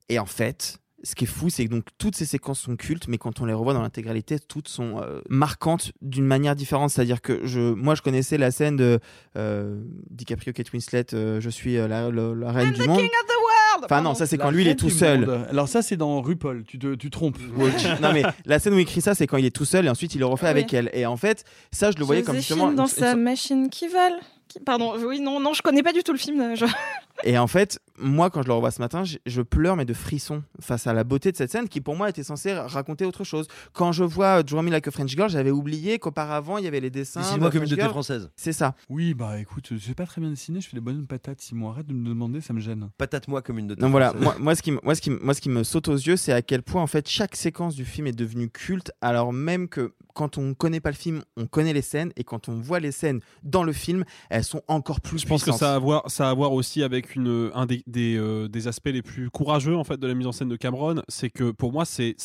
Et en fait, ce qui est fou, c'est que donc toutes ces séquences sont cultes, mais quand on les revoit dans l'intégralité, toutes sont euh, marquantes d'une manière différente. C'est-à-dire que je, moi, je connaissais la scène de euh, DiCaprio, Kate Winslet, euh, je suis la, la- la reine du monde. Enfin non, ça c'est quand lui il est tout seul. Alors ça c'est dans RuPaul, tu te tu trompes. non mais la scène où il écrit ça, c'est quand il est tout seul et ensuite il le refait Ah avec elle. Et en fait, ça je le voyais comme justement. dans une- sa une- machine qui vole. Pardon, oui, non, non, je connais pas du tout le film. je- Et en fait, moi, quand je le revois ce matin, je, je pleure, mais de frisson face à la beauté de cette scène qui, pour moi, était censée raconter autre chose. Quand je vois Draw Me Like a French Girl, j'avais oublié qu'auparavant, il y avait les dessins. Dessine-moi de comme une French de tes Girl. françaises. C'est ça. Oui, bah écoute, je sais pas très bien dessiner, je fais des bonnes patates. Simon, arrête de me demander, ça me gêne. Patate-moi comme une de tes Non, voilà, moi, moi, ce qui, me- moi, ce qui, moi, ce qui me saute aux yeux, c'est à quel point, en fait, chaque séquence du film est devenue culte, alors même que quand on connaît pas le film, on connaît les scènes, et quand on voit les scènes dans le film, elles sont encore plus Je pense que ça a à voir, ça a à voir aussi avec une, un des, des, euh, des aspects les plus courageux en fait de la mise en scène de Cameron, c'est que pour moi c'est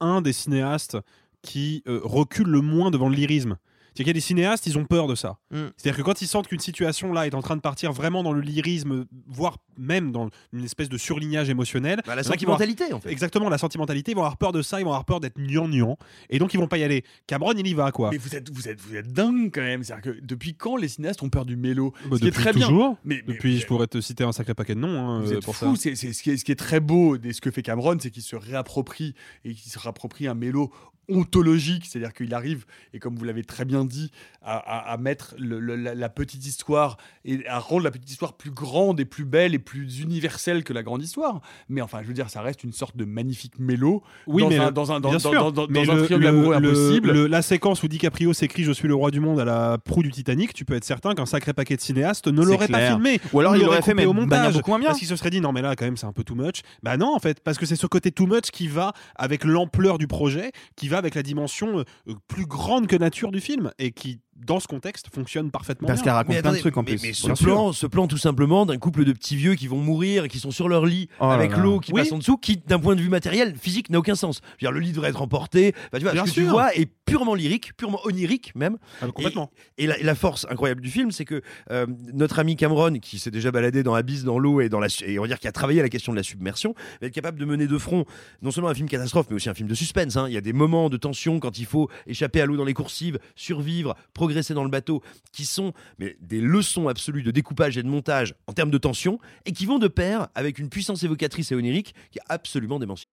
un des cinéastes qui euh, recule le moins devant le lyrisme. C'est-à-dire qu'il y a des cinéastes, ils ont peur de ça. Mm. C'est-à-dire que quand ils sentent qu'une situation là est en train de partir vraiment dans le lyrisme, voire même dans une espèce de surlignage émotionnel, Bah, la avoir- sentimentalité, en fait. Exactement, la sentimentalité, ils vont avoir peur de ça, ils vont avoir peur d'être gnangnan, et donc ils vont pas y aller. Cameron, il y va quoi. Mais vous êtes, vous êtes, vous êtes dingue quand même. C'est-à-dire que depuis quand les cinéastes ont peur du mélo? Bah, Ce qui est depuis très bien. toujours. Mais, mais Depuis, je pourrais te citer un sacré paquet de noms hein, Vous euh, êtes pour fou, ça. c'est c'est- ce, qui est, ce qui est très beau de ce que fait Cameron, c'est qu'il se réapproprie et qu'il se réapproprie un mélo ontologique, c'est-à-dire qu'il arrive, et comme vous l'avez très bien dit, à, à- à mettre le- le- la, la petite histoire et à rendre la petite histoire plus grande et plus belle et plus universelle que la grande histoire. Mais enfin, je veux dire, ça reste une sorte de magnifique mélo Oui, dans mais un, dans un, dans, dans- Mais un triangle le- amoureux le- impossible. le- la séquence où DiCaprio s'écrit Je suis le roi du monde à la proue du Titanic, tu peux être certain qu'un sacré paquet de cinéastes ne l'aurait pas filmé. Ou alors il l'aurait fait, mais au montage. beaucoup moins bien. Parce qu'il se serait dit Non, mais là, quand même, c'est un peu too much. Bah non, en fait, parce que c'est ce côté too much qui va avec l'ampleur du projet, qui va avec la dimension euh, euh, plus grande que nature du film et qui, dans ce contexte, fonctionne parfaitement Parce qu'elle raconte Mais plein de attendez, trucs en mais- plus. Mais ce sûr. plan, ce plan tout simplement d'un couple de petits vieux qui vont mourir et qui sont sur leur lit Oh avec l'eau qui Oui. passe en dessous, qui d'un point de vue matériel, physique, n'a aucun sens. Je veux dire, le lit devrait être emporté. Enfin, tu vois, Bien ce que tu sûr. vois est purement lyrique, purement onirique même. Ah, complètement. Et la, et la force incroyable du film, c'est que euh, notre ami Cameron, qui s'est déjà baladé dans Abyss, dans l'eau et dans la et on va dire qui a travaillé à la question de la submersion, va être capable de mener de front non seulement un film catastrophe, mais aussi un film de suspense. hein. Il y a des moments de tension quand il faut échapper à l'eau dans les coursives, survivre, progresser dans le bateau, qui sont mais des leçons absolues de découpage et de montage en termes de tension et qui vont de pair avec une puissance évocatrice et onirique qui est absolument démentielle.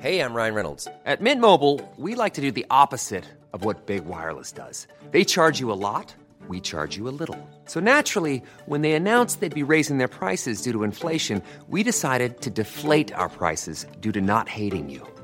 Hey, I'm Ryan Reynolds. At Mint Mobile, we like to do the opposite of what Big Wireless does. They charge you a lot, we charge you a little. So naturally, when they announced they'd be raising their prices due to inflation, we decided to deflate our prices due to not hating you.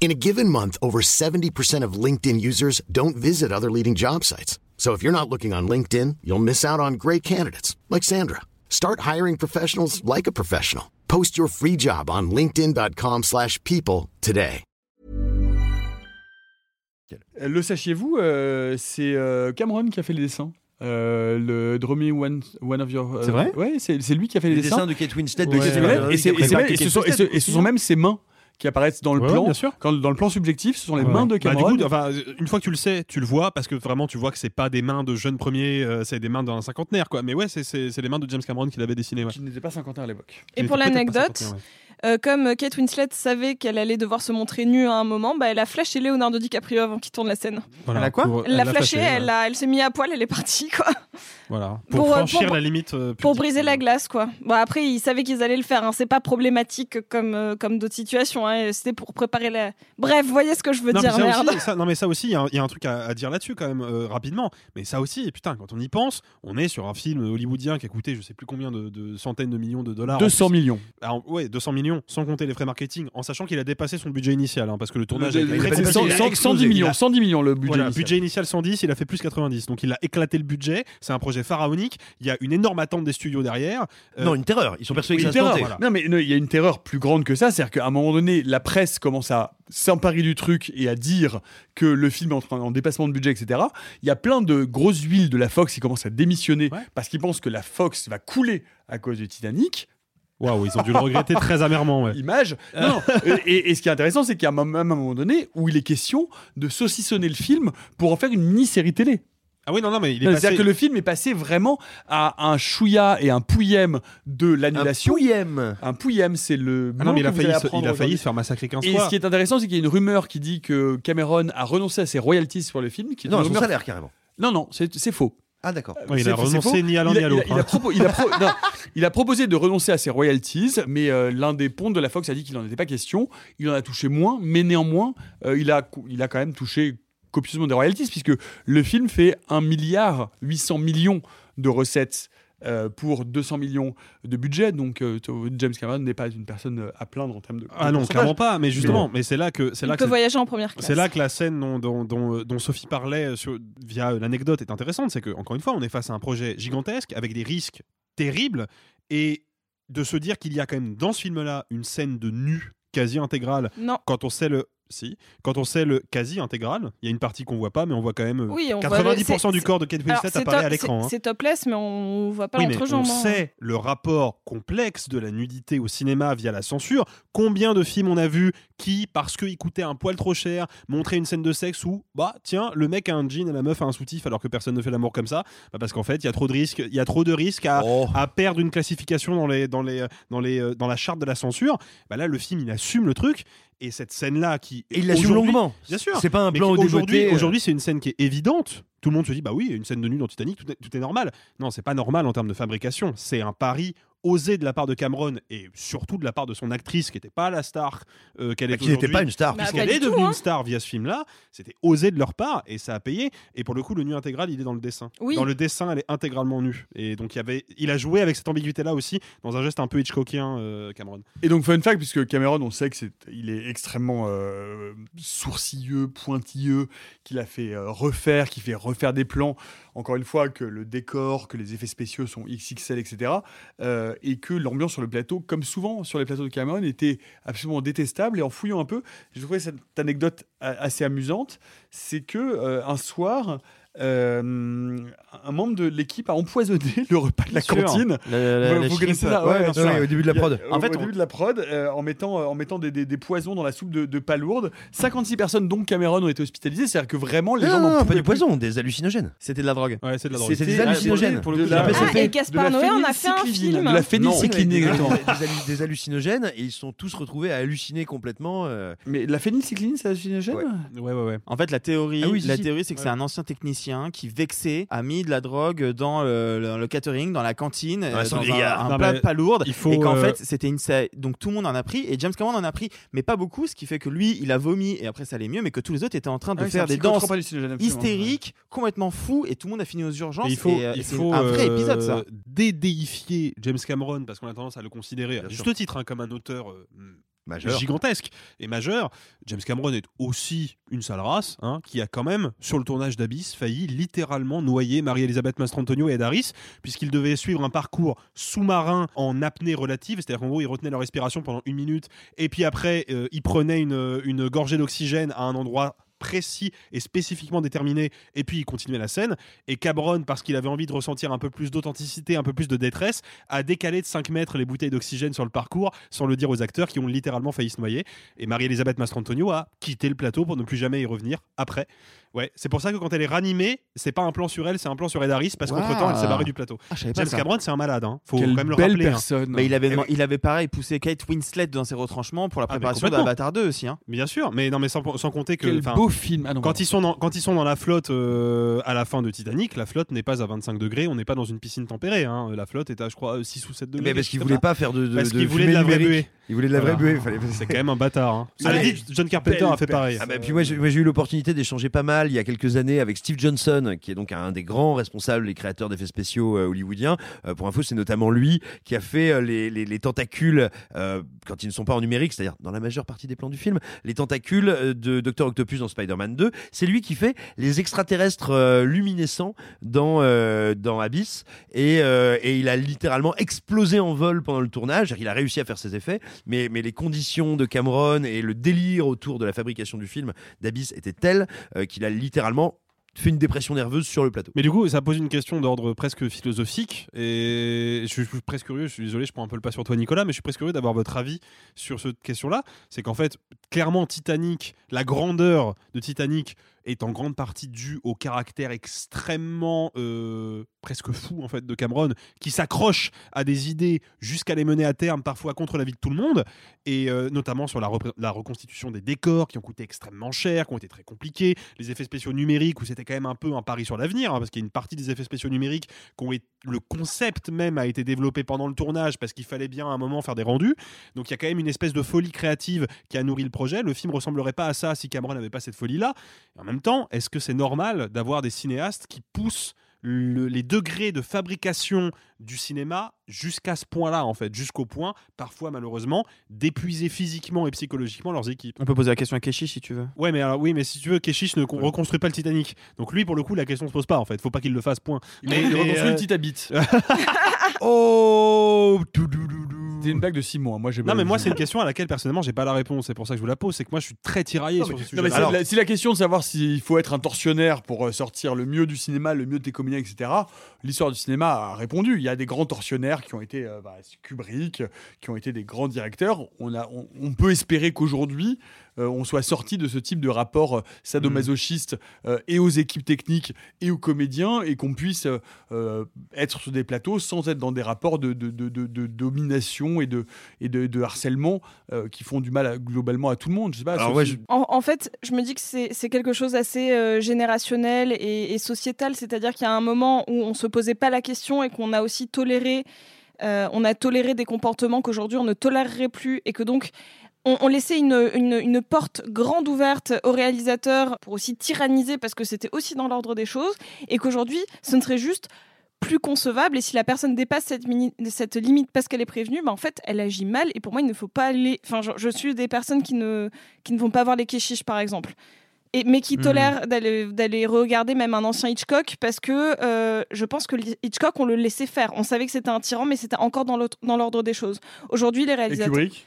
In a given month, over 70% of LinkedIn users don't visit other leading job sites. So if you're not looking on LinkedIn, you'll miss out on great candidates like Sandra. Start hiring professionals like a professional. Post your free job on linkedin.com/people slash people today. Euh, Le sachiez-vous, euh, c'est euh, Cameron qui a fait les dessins. Euh, le Draw Me One, one of Your. euh, C'est vrai Ouais, c'est lui qui a fait les, Les dessins de Kate Winslet, de Ouais, Kate Winslet, Et, et et et ce sont même ses mains qui apparaissent dans le Ouais, plan. bien sûr. Quand, dans le plan subjectif, ce sont les Ouais. mains de Bah, du Cameron. coup, enfin, une fois que tu le sais, tu le vois parce que vraiment tu vois que c'est pas des mains de jeunes premiers, euh, c'est des mains d'un cinquantenaire quoi. Mais ouais, c'est- les mains de James Cameron qui l'avait dessiné. Ouais. qui n'était pas cinquantenaire à l'époque. Et pour l'anecdote. Euh, comme Kate Winslet savait qu'elle allait devoir se montrer nue à un moment, bah, elle a flashé Leonardo DiCaprio avant qu'il tourne la scène. Voilà, Elle a quoi pour- Elle l'a l'a flashé, flashé, elle, ouais. a- elle s'est mise à poil, elle est partie quoi. Voilà. Pour, Pour, euh, franchir pour- la limite. euh, Pour briser la glace quoi. Bon après ils savaient qu'ils allaient le faire, hein. c'est pas problématique comme, euh, comme d'autres situations, hein. c'était pour préparer la... Bref, vous voyez ce que je veux Non mais, dire, ça merde. aussi, ça- non mais ça aussi, il y, a un- il y a un truc à, à dire là-dessus quand même euh, rapidement. Mais ça aussi, putain, quand on y pense, on est sur un film hollywoodien qui a coûté je sais plus combien de, de centaines de millions de dollars. en 200 plus. millions. Alors, ouais, 200 millions, sans compter les frais marketing, en sachant qu'il a dépassé son budget initial, hein, parce que le tournage a Le- été le- très c'est compliqué. 100 Il a 100 explosé. 110 millions, Il a- 110 millions le budget. Voilà, initial. budget initial 110, il a fait plus 90. Donc il a éclaté le budget. C'est un projet pharaonique. Il y a une énorme attente des studios derrière. Euh, Non, une terreur. Ils sont persuadés que ça se terreur. voilà. Non, mais non, il y a une terreur plus grande que ça. C'est-à-dire qu'à un moment donné, la presse commence à s'emparer du truc et à dire que le film est en, train- en dépassement de budget, etc. Il y a plein de grosses huiles de la Fox qui commencent à démissionner Ouais. parce qu'ils pensent que la Fox va couler à cause du Titanic. Waouh, ils ont dû le regretter très amèrement. ouais. Image. Non, non. et, et ce qui est intéressant, c'est qu'il y a même un moment donné où il est question de saucissonner le film pour en faire une mini-série télé. Ah oui, non, non, mais il est passé. C'est-à-dire que le film est passé vraiment à un chouïa et un pouillem de Un l'annulation. pouillem. Un pouillem, c'est le. Ah non, mais il a failli, se, il apprendre a failli aujourd'hui. se faire massacrer 15 Et fois. ce qui est intéressant, c'est qu'il y a une rumeur qui dit que Cameron a renoncé à ses royalties sur le film. Qui est Non, à son rumeur- salaire carrément. Non, non, c'est faux. Ah d'accord. Ouais, il a renoncé ni à l'un Il a- ni à il a- l'autre. Il a, propo- il a pro- non, il a proposé de renoncer à ses royalties, mais euh, l'un des pontes de la Fox a dit qu'il n'en était pas question. Il en a touché moins, mais néanmoins, euh, il, a, il a quand même touché copieusement des royalties, puisque le film fait 1 milliard 800 millions de recettes. Euh, pour 200 millions de budget, donc euh, James Cameron n'est pas une personne euh, à plaindre en termes de. Ah de non, pourcentage. clairement pas. Mais justement, mais c'est là que c'est là que peut c'est- voyager en première classe. C'est là que la scène dont, dont, dont- dont Sophie parlait sur- via l'anecdote est intéressante. C'est que, encore une fois, on est face à un projet gigantesque avec des risques terribles et de se dire qu'il y a quand même dans ce film-là une scène de nu quasi intégrale Non. quand on sait le Si. Quand on sait le quasi intégral, il y a une partie qu'on voit pas, mais on voit quand même euh, Oui, on voit 90% le- du corps de Kate Winslet c'est apparaît top- à l'écran. c'est- hein. C'est topless, mais on voit pas Oui, l'entrejambe. on hein. sait le rapport complexe de la nudité au cinéma via la censure. Combien de films on a vu qui, parce qu'ils coûtaient un poil trop cher, montraient une scène de sexe où, bah tiens, le mec a un jean et la meuf a un soutif alors que personne ne fait l'amour comme ça bah, Parce qu'en fait, il y a trop de risques, il y a trop de risques à, Oh. à perdre une classification dans, les, dans, les, dans, les, euh, dans la charte de la censure. Bah là, le film, il assume le truc. Et cette scène-là qui. Et il l'assume aujourd'hui- longuement. Bien sûr. C'est pas un plan au Aujourd'hui, euh. aujourd'hui, c'est une scène qui est évidente. Tout le monde se dit, bah oui, une scène de nu dans Titanic, tout est, tout est normal. Non, c'est pas normal en termes de fabrication. C'est un pari osé de la part de Cameron et surtout de la part de son actrice qui n'était pas la star euh, qu'elle Bah, est qui n'était pas une star. Bah, Puisqu'elle est devenue hein. une star via ce film-là, c'était osé de leur part et ça a payé. Et pour le coup, le nu intégral, il est dans le dessin. Oui. Dans le dessin, elle est intégralement nue. Et donc, il, y avait, il a joué avec cette ambiguïté-là aussi, dans un geste un peu Hitchcockien, euh, Cameron. Et donc, fun fact, puisque Cameron, on sait que c'est, il est extrêmement euh, sourcilleux, pointilleux, qu'il a fait euh, refaire, qu'il fait refaire des plans. Encore une fois, que le décor, que les effets spéciaux sont XXL, etc. euh, et que l'ambiance sur le plateau, comme souvent sur les plateaux de Cameron, était absolument détestable. Et en fouillant un peu, j'ai trouvé cette anecdote assez amusante. C'est que euh, un soir. Euh, un membre de l'équipe a empoisonné le repas de la Bien cantine. La- la- vous la vous chimp, connaissez ça ouais, au début de la a- prod. au- En fait, au on- début de la prod, euh, en mettant, euh, en mettant des, des- des poisons dans la soupe de, de palourde. 56 personnes, dont Cameron, ont été hospitalisées. C'est-à-dire que vraiment, les Non, gens non, n'en pas des plus. poisons, des hallucinogènes. C'était de la drogue. Ouais, c'est de la drogue. C'était des hallucinogènes. pour le coup, de la- de la- Ah, et Gaspard Noé en a fait un film. De la phénylcycline, des, hallucinogènes et ils sont tous retrouvés à halluciner complètement. Mais la phénylcycline, c'est hallucinogène? Ouais. Ouais, ouais. En fait, la théorie, Ah c'est que c'est un ancien technicien qui, vexé, a mis de la drogue dans le, le- le catering, dans la cantine, euh, dans sangria. un, un Non, plat pas lourd. il faut, et qu'en euh, fait, c'était une donc tout le monde en a pris et James Cameron en a pris, mais pas beaucoup, ce qui fait que lui, il a vomi et après ça allait mieux, mais que tous les autres étaient en train de Ah faire des danses hystériques, complètement fous, et tout le monde a fini aux urgences. Et il faut, et, euh, il c'est faut un vrai euh, épisode, ça. dédéifier James Cameron parce qu'on a tendance à le considérer, à juste titre, hein, comme un auteur euh, gigantesque et majeur. James Cameron est aussi une sale race hein, qui a quand même, sur le tournage d'Abyss, failli littéralement noyer Marie-Elisabeth Mastrantonio et Ed Harris, puisqu'ils devaient suivre un parcours sous-marin en apnée relative, c'est-à-dire qu'en gros, ils retenaient leur respiration pendant une minute, et puis après, euh, ils prenaient une, une gorgée d'oxygène à un endroit précis et spécifiquement déterminé et puis il continuait la scène. Et Cameron parce qu'il avait envie de ressentir un peu plus d'authenticité un peu plus de détresse a décalé de 5 mètres les bouteilles d'oxygène sur le parcours sans le dire aux acteurs qui ont littéralement failli se noyer. Et Marie-Elisabeth Mastrantonio a quitté le plateau pour ne plus jamais y revenir après ouais c'est pour ça que quand elle est ranimée c'est pas un plan sur elle c'est un plan sur Ed Harris parce Wow. qu'entre temps elle s'est barrée du plateau Ah, je savais pas James. Cameron c'est un malade hein. faut Quelle quand même le belle rappeler hein. personne. Mais il avait, oui. il avait pareil poussé Kate Winslet dans ses retranchements pour la Ah, préparation complètement. d'Avatar 2 aussi. Hein. bien sûr mais non mais sans, sans compter que Quel beau film. Ah non, Quand ils, sont dans, quand ils sont dans la flotte euh, à la fin de Titanic, la flotte n'est pas à 25 degrés, on n'est pas dans une piscine tempérée. hein. La flotte est à, je crois, 6 ou 7 degrés. Mais parce qu'il voulait pas faire de, de, Parce de qu'il voulait de fumée la vraie buée. Il voulait de la vraie buée. C'est quand même un bâtard. hein. John Carpenter a fait pareil. Ah bah, puis moi, j'ai eu l'opportunité d'échanger pas mal il y a quelques années avec Steve Johnson, qui est donc un des grands responsables, les créateurs d'effets spéciaux euh, hollywoodiens. Euh, pour info, c'est notamment lui qui a fait euh, les, les, les tentacules quand ils ne sont pas en numérique, c'est-à-dire dans la majeure partie des plans du film, les tentacules de Dr Octopus dans Spider-Man 2. C'est lui qui fait les extraterrestres luminescents dans dans Abyss et, et il a littéralement explosé en vol pendant le tournage. Il a réussi à faire ses effets, mais mais les conditions de Cameron et le délire autour de la fabrication du film d'Abyss étaient telles qu'il a littéralement fait une dépression nerveuse sur le plateau. Mais du coup, ça pose une question d'ordre presque philosophique. Et je suis presque curieux, je suis désolé, je prends un peu le pas sur toi, Nicolas, mais je suis presque curieux d'avoir votre avis sur cette question-là. C'est qu'en fait, clairement, Titanic, la grandeur de Titanic est en grande partie due au caractère extrêmement euh, presque fou en fait de Cameron, qui s'accroche à des idées jusqu'à les mener à terme, parfois contre l'avis de tout le monde, et euh, notamment sur la, reconstitution des décors qui ont coûté extrêmement cher, qui ont été très compliqués, les effets spéciaux numériques où c'était quand même un peu un pari sur l'avenir, hein, parce qu'il y a une partie des effets spéciaux numériques qui ont été, le concept même a été développé pendant le tournage parce qu'il fallait bien à un moment faire des rendus. Donc il y a quand même une espèce de folie créative qui a nourri le projet. Le film ressemblerait pas à ça si Cameron n'avait pas cette folie-là. Et en même temps, est-ce que c'est normal d'avoir des cinéastes qui poussent le- les degrés de fabrication du cinéma jusqu'à ce point-là, en fait, jusqu'au point, parfois malheureusement, d'épuiser physiquement et psychologiquement leurs équipes? On peut poser la question à Keshi si tu veux. Ouais, mais alors oui, mais si tu veux, Keshish ne con- reconstruit pas le Titanic. Donc lui, pour le coup, la question se pose pas. En fait, faut pas qu'il le fasse. Point. Mais il mais, reconstruit euh, le Titabit. Oh Toudoudou. C'était une blague de Simon. hein. Moi, j'ai Non, mais moi, c'est une question à laquelle personnellement, j'ai pas la réponse. C'est pour ça que je vous la pose. C'est que moi, je suis très tiraillé Non, sur mais- ce non, sujet. mais la- si la question de savoir s'il faut être un tortionnaire pour euh, sortir le mieux du cinéma, le mieux des comédiens, etc., l'histoire du cinéma a répondu. Il y a des grands tortionnaires qui ont été euh, bah, Kubrick, qui ont été des grands directeurs. On, a, on, on peut espérer qu'aujourd'hui, on soit sorti de ce type de rapport euh, sadomasochiste euh, et aux équipes techniques et aux comédiens et qu'on puisse euh, euh, être sur des plateaux sans être dans des rapports de, de- de- de- de domination et de, et de, de harcèlement euh, qui font du mal à- globalement à tout le monde. Je sais pas, Alors, Sophie. ouais, je- En, en fait, je me dis que c'est quelque chose assez euh, générationnel et, et sociétal, c'est-à-dire qu'il y a un moment où on se posait pas la question et qu'on a aussi toléré, euh, on a toléré des comportements qu'aujourd'hui on ne tolérerait plus et que donc on, on laissait une, une- une porte grande ouverte aux réalisateurs pour aussi tyranniser parce que c'était aussi dans l'ordre des choses et qu'aujourd'hui ce ne serait juste plus concevable et si la personne dépasse cette, mini- cette limite parce qu'elle est prévenue, bah en fait elle agit mal et pour moi il ne faut pas aller. Enfin, je, je suis des personnes qui ne, qui ne vont pas voir les kéchiches par exemple. Et, mais qui Mhm. tolèrent d'aller d'aller regarder même un ancien Hitchcock parce que euh, je pense que Hitchcock on le laissait faire. On savait que c'était un tyran mais c'était encore dans l'autre- dans l'ordre des choses. Aujourd'hui les Et réalisateurs. Kubrick?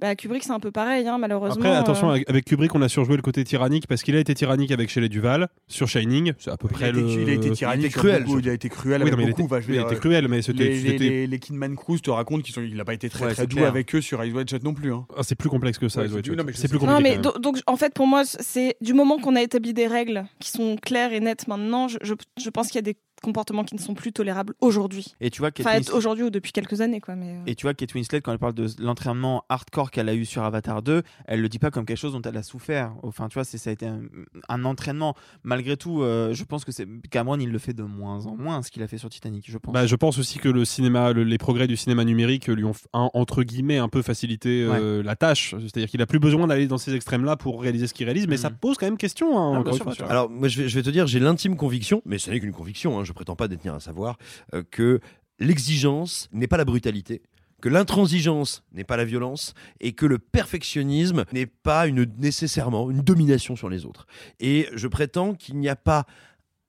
Bah, Kubrick c'est un peu pareil hein, malheureusement. Après, attention, euh, avec- Kubrick, on a surjoué le côté tyrannique parce qu'il a été tyrannique avec Shelley Duval sur Shining. C'est à peu Il a, près été, le. il a été tyrannique, était sur cruel, beaucoup, il a été cruel Oui, avec non, mais il beaucoup. était- enfin, je veux il a dire, été cruel, mais c'était- les, les, les, les Kidman Cruz te racontent qu'il n'a pas été très Ouais, très doux clair. avec eux sur Eyes Wide Shut non plus. hein. Ah, c'est plus complexe que ça. Ouais, Eyes Wide c'est- Shut. non, mais plus Non, compliqué. mais même. do- donc en fait pour moi c'est du moment qu'on a établi des règles qui sont claires et nettes maintenant, je, je, je pense qu'il y a des comportements qui ne sont plus tolérables aujourd'hui. Et tu vois, Kate Enfin Winslet- aujourd'hui ou depuis quelques années quoi. Mais euh. Et tu vois, Kate Winslet, quand elle parle de l'entraînement hardcore qu'elle a eu sur Avatar 2, elle le dit pas comme quelque chose dont elle a souffert. Enfin, tu vois, c'est- ça a été un, un entraînement. Malgré tout, euh, je pense que c'est Cameron, il le fait de moins en moins, ce qu'il a fait sur Titanic, je pense. Bah, je pense aussi que le cinéma, le- les progrès du cinéma numérique lui ont un- entre guillemets un peu facilité euh, la tâche. C'est-à-dire qu'il a plus besoin d'aller dans ces extrêmes-là pour réaliser ce qu'il réalise, mais ça pose quand même question. hein, Ah, encore bien une sûr, fois. bien sûr. Alors, moi, je vais, je vais te dire, j'ai l'intime conviction, mais ce n'est qu'une conviction, hein, je prétends pas détenir un savoir, euh, que l'exigence n'est pas la brutalité que l'intransigeance n'est pas la violence et que le perfectionnisme n'est pas nécessairement une domination sur les autres. Et je prétends qu'il n'y a pas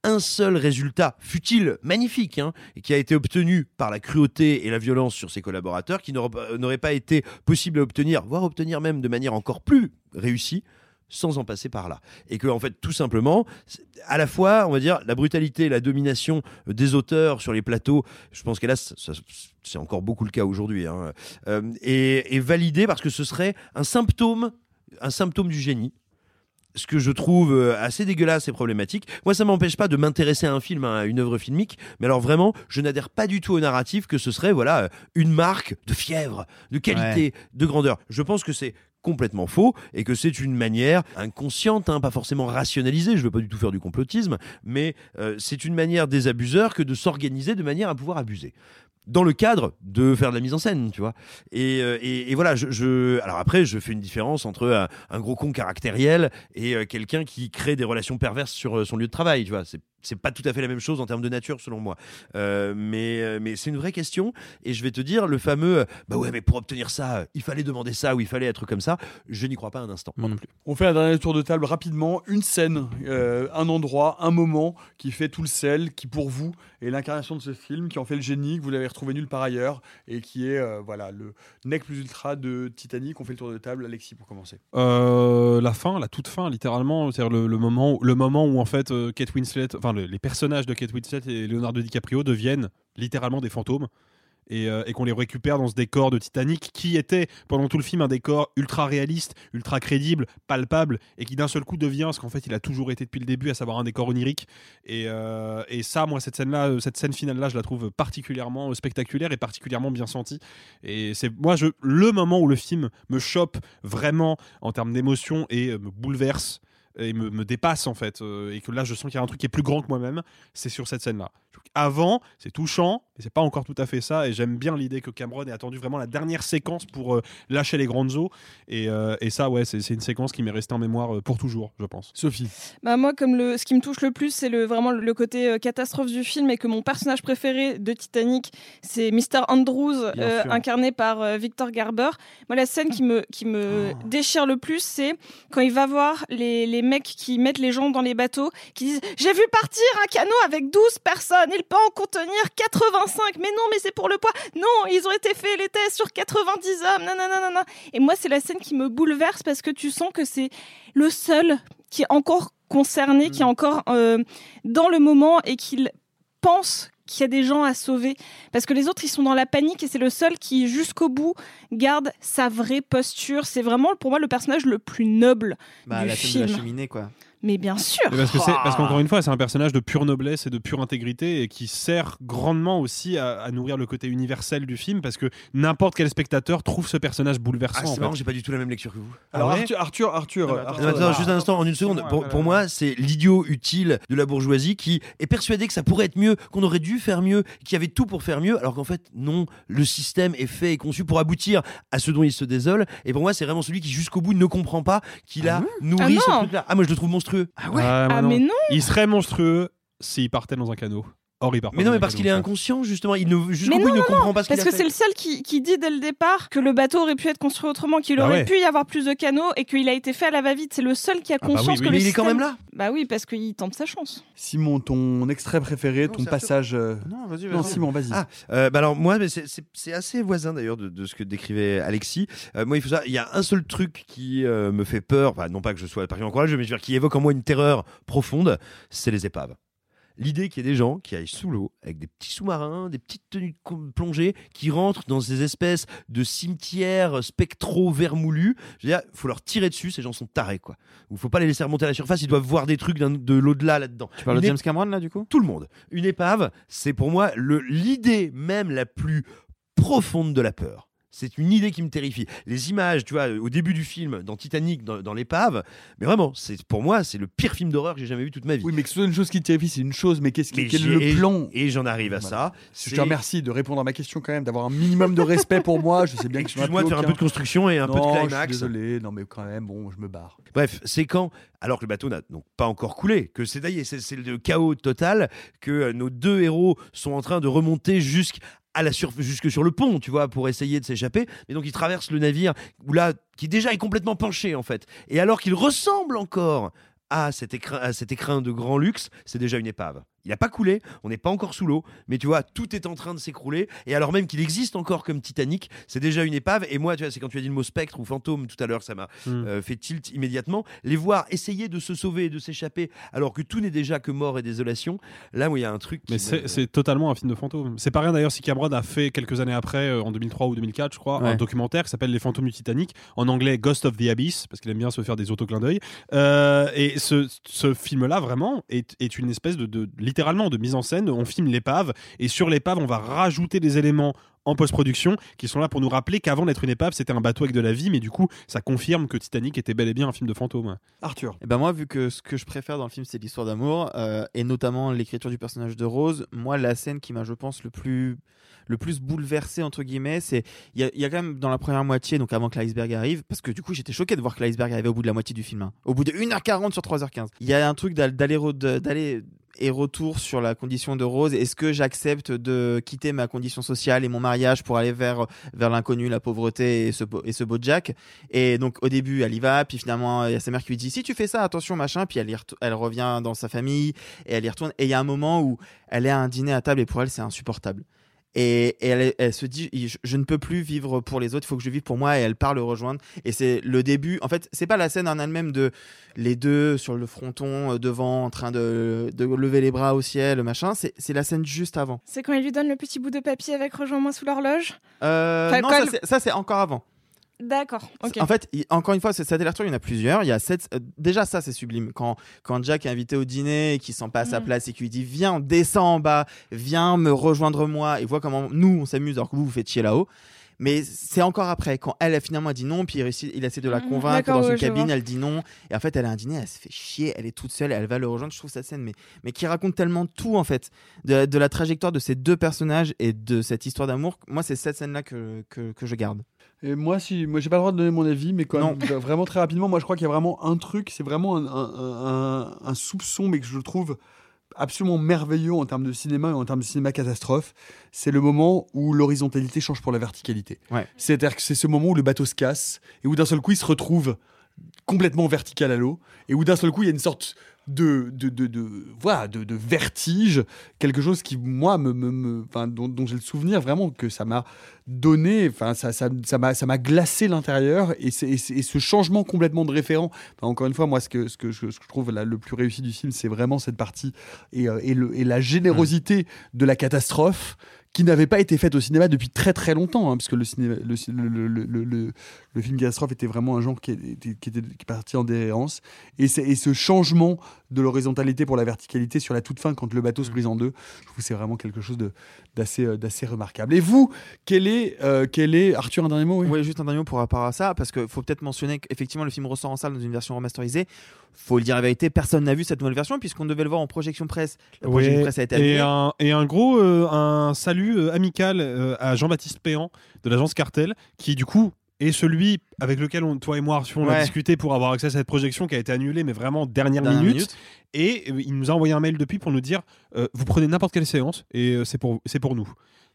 un seul résultat, fut-il magnifique, hein, qui a été obtenu par la cruauté et la violence sur ses collaborateurs, qui n'aurait pas- n'aurait pas été possible à obtenir, voire obtenir même de manière encore plus réussie, sans en passer par là. Et que, en fait, tout simplement, à la fois, on va dire, la brutalité, la domination des auteurs sur les plateaux, je pense qu'hélas, c'est encore beaucoup le cas aujourd'hui, hein, euh, est, est validée parce que ce serait un symptôme, un symptôme du génie ce que je trouve euh, assez dégueulasse et problématique. Moi, ça m'empêche pas de m'intéresser à un film, à une œuvre filmique, mais alors vraiment, je n'adhère pas du tout au narratif que ce serait voilà une marque de fièvre, de qualité, de grandeur. Je pense que c'est complètement faux et que c'est une manière inconsciente, hein, pas forcément rationalisée, je ne veux pas du tout faire du complotisme, mais euh, c'est une manière des abuseurs que de s'organiser de manière à pouvoir abuser dans le cadre de faire de la mise en scène, tu vois. Et, euh, et, et voilà, je, je- alors après, je fais une différence entre un, un gros con caractériel et euh, quelqu'un qui crée des relations perverses sur euh, son lieu de travail, tu vois. C'est c'est pas tout à fait la même chose en termes de nature, selon moi. Euh, mais mais c'est une vraie question. Et je vais te dire, le fameux, bah ouais, mais pour obtenir ça, il fallait demander ça ou il fallait être comme ça. Je n'y crois pas un instant. Moi non plus. On fait un dernier tour de table rapidement. Une scène, euh, un endroit, un moment qui fait tout le sel, qui pour vous est l'incarnation de ce film, qui en fait le génie, que vous l'avez retrouvé nulle part ailleurs, et qui est euh, voilà le nec plus ultra de Titanic. On fait le tour de table. Alexis, pour commencer. Euh, la fin, la toute fin, littéralement, c'est-à-dire le, moment, où- le moment où en fait euh, Kate Winslet, enfin le- les personnages de Kate Winslet et Leonardo DiCaprio deviennent littéralement des fantômes et, euh, et qu'on les récupère dans ce décor de Titanic qui était pendant tout le film un décor ultra réaliste, ultra crédible, palpable et qui d'un seul coup devient ce qu'en fait il a toujours été depuis le début, à savoir un décor onirique. Et, euh, ça, moi, cette scène-là, euh, cette scène finale-là, je la trouve particulièrement spectaculaire et particulièrement bien sentie. Et c'est moi, le moment où le film me chope vraiment en termes d'émotion et me bouleverse et me, dépasse en fait et que là je sens qu'il y a un truc qui est plus grand que moi-même c'est sur cette scène là avant c'est touchant mais c'est pas encore tout à fait ça et j'aime bien l'idée que Cameron ait attendu vraiment la dernière séquence pour euh, lâcher les grandes eaux et, euh, et ça ouais c'est une séquence qui m'est restée en mémoire euh, pour toujours je pense Sophie Bah moi, comme le, ce qui me touche le plus, c'est le, vraiment le côté euh, catastrophe du film et que mon personnage préféré de Titanic, c'est Mr. Andrews, euh, incarné par euh, Victor Garber. Moi, la scène qui me, qui me Oh. déchire le plus, c'est quand il va voir les, les mecs qui mettent les gens dans les bateaux, qui disent J'ai vu partir un canot avec 12 personnes, il peut en contenir 85. Mais non, mais c'est pour le poids. Non, ils ont été faits les tests sur 90 hommes. Non, non, non, non, non. Et moi, c'est la scène qui me bouleverse parce que tu sens que c'est le seul qui est encore concerné, qui est encore euh, dans le moment et qu'il pense qu'il y a des gens à sauver. Parce que les autres, ils sont dans la panique et c'est le seul qui, jusqu'au bout, garde sa vraie posture. C'est vraiment, pour moi, le personnage le plus noble Bah, du la scène film. de la cheminée, quoi. Mais bien sûr. Mais Parce que c'est parce qu'encore une fois, c'est un personnage de pure noblesse et de pure intégrité et qui sert grandement aussi à, à nourrir le côté universel du film parce que n'importe quel spectateur trouve ce personnage bouleversant. Ah, c'est fait. marrant, j'ai pas du tout la même lecture que vous. Alors Ah ouais Arthur, Arthur, Arthur, Non, mais attends, Arthur, Non, attends, juste un instant, en une seconde. Pour, pour moi, c'est l'idiot utile de la bourgeoisie qui est persuadé que ça pourrait être mieux, qu'on aurait dû faire mieux, qu'il y avait tout pour faire mieux, alors qu'en fait, non, le système est fait et conçu pour aboutir à ce dont il se désole. Et pour moi, c'est vraiment celui qui, jusqu'au bout, ne comprend pas qu'il a nourri Ah ce non. truc-là. Ah, moi, je le trouve monstrueux. Ah ouais Ah, mais non. Il serait monstrueux s'il partait dans un canot. Or, il part pas Mais non, mais parce qu'il est inconscient, justement. Il ne, jusqu'au Mais bout, non, il ne non, comprend non, pas ce qu'il parce que c'est le seul qui, qui dit dès le départ que le bateau aurait pu être construit autrement, qu'il Bah aurait ouais. pu y avoir plus de canaux et qu'il a été fait à la va-vite. C'est le seul qui a Ah bah oui, conscience oui. que Mais le il est quand même là. Bah oui, parce qu'il tente sa chance. Simon, ton extrait préféré, ton passage. euh, Non, vas-y, Non, vas-y. Simon, vas-y. Ah, euh, bah alors moi, c'est- assez voisin d'ailleurs de, de ce que décrivait Alexis. Euh, moi, il faut ça. Il y a un seul truc qui euh, me fait peur. Enfin, non pas que je sois particulièrement courageux, mais je veux dire qui évoque en moi une terreur profonde. C'est les épaves. L'idée qu'il y ait des gens qui aillent sous l'eau avec des petits sous-marins, des petites tenues de plongée, qui rentrent dans ces espèces de cimetières spectraux vermoulus. Je veux dire, faut leur tirer dessus. Ces gens sont tarés, quoi. Il faut pas les laisser remonter à la surface. Ils doivent voir des trucs de l'au-delà là-dedans. Tu parles de James Cameron, là, du coup? Tout le monde. Une épave, c'est pour moi l'idée même la plus profonde de la peur. C'est une idée qui me terrifie. Les images, tu vois, au début du film, dans Titanic, dans, dans l'épave, mais vraiment, c'est pour moi, c'est le pire film d'horreur que j'ai jamais vu toute ma vie. Oui, mais que ce soit une chose qui te terrifie, c'est une chose, mais qu'est-ce qui quel est le plan? Et j'en arrive à Voilà. ça. Je te remercie de répondre à ma question quand même, d'avoir un minimum de respect pour moi. Je sais bien que un Excuse-moi de faire un peu de construction et un peu de Non, je suis climax. désolé, non mais quand même, bon, je me barre. Bref, c'est quand, alors que le bateau n'a donc pas encore coulé, que c'est d'ailleurs c'est c'est le chaos total, que euh, nos deux héros sont en train de remonter jusqu'à la surf- jusque sur le pont, tu vois, pour essayer de s'échapper. Et donc ils traversent le navire où là, qui déjà est complètement penché en fait. Et alors qu'il ressemble encore à cet à cet écrin de grand luxe, c'est déjà une épave. Il n'a pas coulé, on n'est pas encore sous l'eau, mais tu vois, tout est en train de s'écrouler. Et alors même qu'il existe encore comme Titanic, c'est déjà une épave. Et moi, tu vois, c'est quand tu as dit le mot spectre ou fantôme tout à l'heure, ça m'a Hmm. euh, fait tilt immédiatement. Les voir essayer de se sauver et de s'échapper, alors que tout n'est déjà que mort et désolation. Là, où il y a un truc. qui Mais c'est c'est totalement un film de fantôme. C'est pas rien d'ailleurs si Cameron a fait quelques années après, euh, en 2003 ou 2004, je crois, un documentaire qui s'appelle Les fantômes du Titanic, en anglais Ghost of the Abyss, parce qu'il aime bien se faire des autoclins d'œil. Euh, et ce, ce film-là, vraiment, est, est une espèce de, de- littéralement de mise en scène. On filme l'épave, et sur l'épave, on va rajouter des éléments en post-production qui sont là pour nous rappeler qu'avant d'être une épave, c'était un bateau avec de la vie, mais du coup, ça confirme que Titanic était bel et bien un film de fantôme. Arthur. Et ben moi, vu que ce que je préfère dans le film, c'est l'histoire d'amour, euh, et notamment l'écriture du personnage de Rose, moi, la scène qui m'a, je pense, le plus le plus bouleversé entre guillemets c'est il y, a- il y a quand même dans la première moitié donc avant que l'iceberg arrive parce que du coup j'étais choqué de voir que l'iceberg arrivait au bout de la moitié du film hein. au bout de 1h40 sur 3h15 il y a un truc d'aller et retour sur la condition de Rose. Est-ce que j'accepte de quitter ma condition sociale et mon mariage pour aller vers vers l'inconnu la pauvreté et ce beau- et ce beau Jack? Et donc au début elle y va puis finalement il y a sa mère qui lui dit si tu fais ça attention machin puis elle, elle revient dans sa famille et elle y retourne. Et il y a un moment où elle est à un dîner à table et pour elle c'est insupportable et, et elle, elle se dit je, je ne peux plus vivre pour les autres il faut que je vive pour moi et elle part le rejoindre. Et c'est le début en fait c'est pas la scène en elle-même de les deux sur le fronton euh, devant en train de, de lever les bras au ciel machin c'est la scène juste avant. C'est quand il lui donne le petit bout de papier avec Rejoins-moi sous l'horloge? Euh, Enfin, non ça c'est encore avant D'accord, ok. En fait, il- encore une fois, cette allers-retour, il y en a plusieurs. Il y a sept, euh, déjà ça, c'est sublime. Quand, quand Jack est invité au dîner et qu'il sent pas à sa Mhm. place et qu'il lui dit viens, descends en bas, viens me rejoindre moi et vois comment nous on s'amuse alors que vous vous faites chier là-haut. Mais c'est encore après, quand elle a finalement dit non, puis il, réussit- il essaie de la Mhm. convaincre dans ouais, une cabine, vois. elle dit non. Et en fait, elle a un dîner, elle se fait chier, elle est toute seule, elle va le rejoindre. Je trouve cette scène, mais, mais qui raconte tellement tout en fait, de, de la trajectoire de ces deux personnages et de cette histoire d'amour. Moi, c'est cette scène-là que, que, que je garde. Et moi, si, moi, j'ai pas le droit de donner mon avis, mais quand même, vraiment très rapidement, moi, je crois qu'il y a vraiment un truc, c'est vraiment un, un- un- un soupçon, mais que je trouve absolument merveilleux en termes de cinéma et en termes de cinéma catastrophe. C'est le moment où l'horizontalité change pour la verticalité. Ouais. C'est-à-dire que c'est ce moment où le bateau se casse et où d'un seul coup, il se retrouve complètement vertical à l'eau et où d'un seul coup il y a une sorte de de, de, voilà de, de vertige quelque chose qui moi me, me, dont, dont j'ai le souvenir vraiment que ça m'a donné enfin ça ça ça m'a ça m'a glacé l'intérieur et, c'est- et, ce changement complètement de référent. Encore une fois moi ce que ce que je, ce que je trouve là, le plus réussi du film c'est vraiment cette partie et, euh, et, le, et la générosité de la catastrophe qui n'avait pas été faite au cinéma depuis très très longtemps, hein, parce que le, cinéma, le, ci- le, le, le, le- le film catastrophe était vraiment un genre qui était, qui était qui est parti en déréance. Et, ce changement de l'horizontalité pour la verticalité sur la toute fin, quand le bateau se brise en deux, je trouve que c'est vraiment quelque chose d'assez euh, d'assez remarquable. Et vous, quel est, euh, quel est Arthur, un dernier mot oui? Oui, juste un dernier mot pour rapport à ça, parce qu'il faut peut-être mentionner qu'effectivement le film ressort en salle dans une version remasterisée. Faut le dire la vérité, personne n'a vu cette nouvelle version puisqu'on devait le voir en projection presse. La projection Ouais, presse a été et, annulée. un, et un gros euh, un salut euh, amical euh, à Jean-Baptiste Péan de l'agence Cartel qui du coup est celui avec lequel on, toi et moi Arthur, on a discuté pour avoir accès à cette projection qui a été annulée mais vraiment dernière, Dernière minute. minute. et euh, il nous a envoyé un mail depuis pour nous dire euh, vous prenez n'importe quelle séance et c'est pour c'est pour nous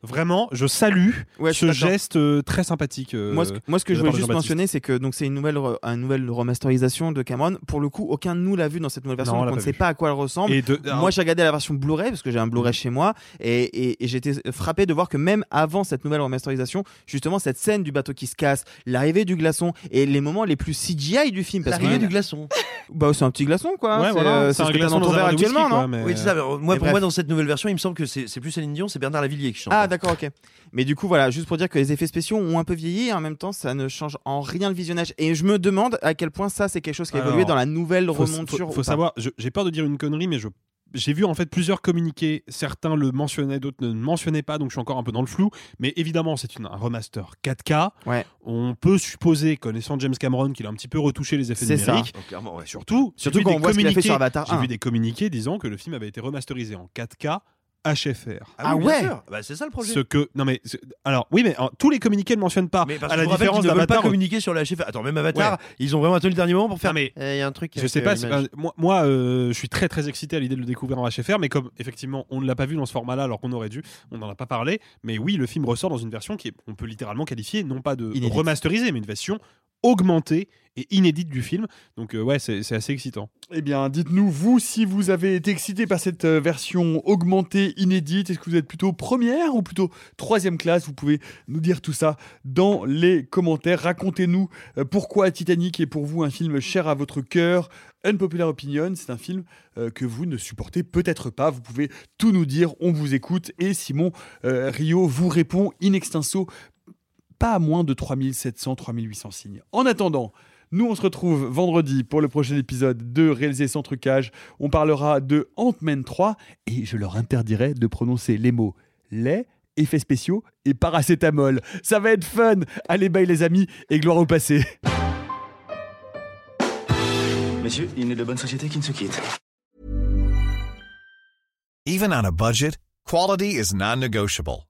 vraiment je salue Ouais, ce geste euh, très sympathique euh, moi, ce, moi, ce que je la voulais juste mentionner, c'est que donc c'est une nouvelle, une nouvelle remasterisation de Cameron. Pour le coup, aucun de nous l'a vu dans cette nouvelle version, Non, on donc l'a on ne sait vu. pas à quoi elle ressemble. Et de- Moi, j'ai regardé la version Blu-ray parce que j'ai un Blu-ray chez moi, et, et- et j'étais frappé de voir que même avant cette nouvelle remasterisation, justement cette scène du bateau qui se casse, l'arrivée du glaçon et les moments les plus CGI du film, L'arrivée du glaçon. bah c'est un petit glaçon quoi. Ouais, c'est voilà, euh, ce que glaçon dans ton verre actuellement, quoi, non mais- Oui, c'est ça. mais Moi, pour bref. moi, dans cette nouvelle version, il me semble que c'est c'est plus Céline Dion, c'est Bernard Lavillier qui chante. Ah d'accord ok. Mais du coup voilà, juste pour dire que les effets spéciaux ont un peu vieilli et en même temps ça ne change en rien le visionnage. Et je me demande à quel point ça c'est quelque chose qui a évolué dans la nouvelle faut, remonture. faut- faut savoir, j'ai peur de dire une connerie, mais je j'ai vu en fait plusieurs communiqués. Certains le mentionnaient, d'autres ne le mentionnaient pas, donc je suis encore un peu dans le flou. Mais évidemment, c'est une- un remaster 4K. Ouais. On peut supposer, connaissant James Cameron, qu'il a un petit peu retouché les effets C'est ça. numériques. Donc, clairement, ouais. Surtout, j'ai Surtout vu quand on voit ce qu'il a fait sur Avatar J'ai 1. vu des communiqués disant que le film avait été remasterisé en 4K HFR. Ah oui, bien ouais. Bah, c'est ça le projet. Ce que non mais alors oui mais euh, tous les communiqués ne mentionnent pas Mais parce à la différence veulent pas d'Avatar. communiquer sur la. Attends, même Avatar, Ouais. ils ont vraiment attendu le dernier moment pour faire. Non, mais Eh, Il y a un truc. Je sais pas, euh, moi, moi euh, je suis très très excité à l'idée de le découvrir en HFR, mais comme effectivement on ne l'a pas vu dans ce format-là alors qu'on aurait dû, on n'en a pas parlé, mais oui, le film ressort dans une version qui est, on peut littéralement qualifier non pas de Inédite. remasterisée, mais une version augmentée et inédite du film. Donc euh, ouais, c'est assez excitant. Eh bien, dites-nous, vous, si vous avez été excité par cette euh, version augmentée, inédite, est-ce que vous êtes plutôt première ou plutôt troisième classe? Vous pouvez nous dire tout ça dans les commentaires. Racontez-nous euh, pourquoi Titanic est pour vous un film cher à votre cœur? Unpopular Opinion, c'est un film que vous ne supportez peut-être pas. Vous pouvez tout nous dire, on vous écoute. Et Simon Rio vous répond in extenso, pas à moins de 3700, 3800 signes. En attendant, nous, on se retrouve vendredi pour le prochain épisode de Réaliser sans trucage. On parlera de Ant-Man 3 et je leur interdirai de prononcer les mots lait, effets spéciaux et paracétamol. Ça va être fun. Allez, bye les amis et gloire au passé. Messieurs, il n'est de bonne société qui ne se quitte. Even on a budget, quality is non-negotiable.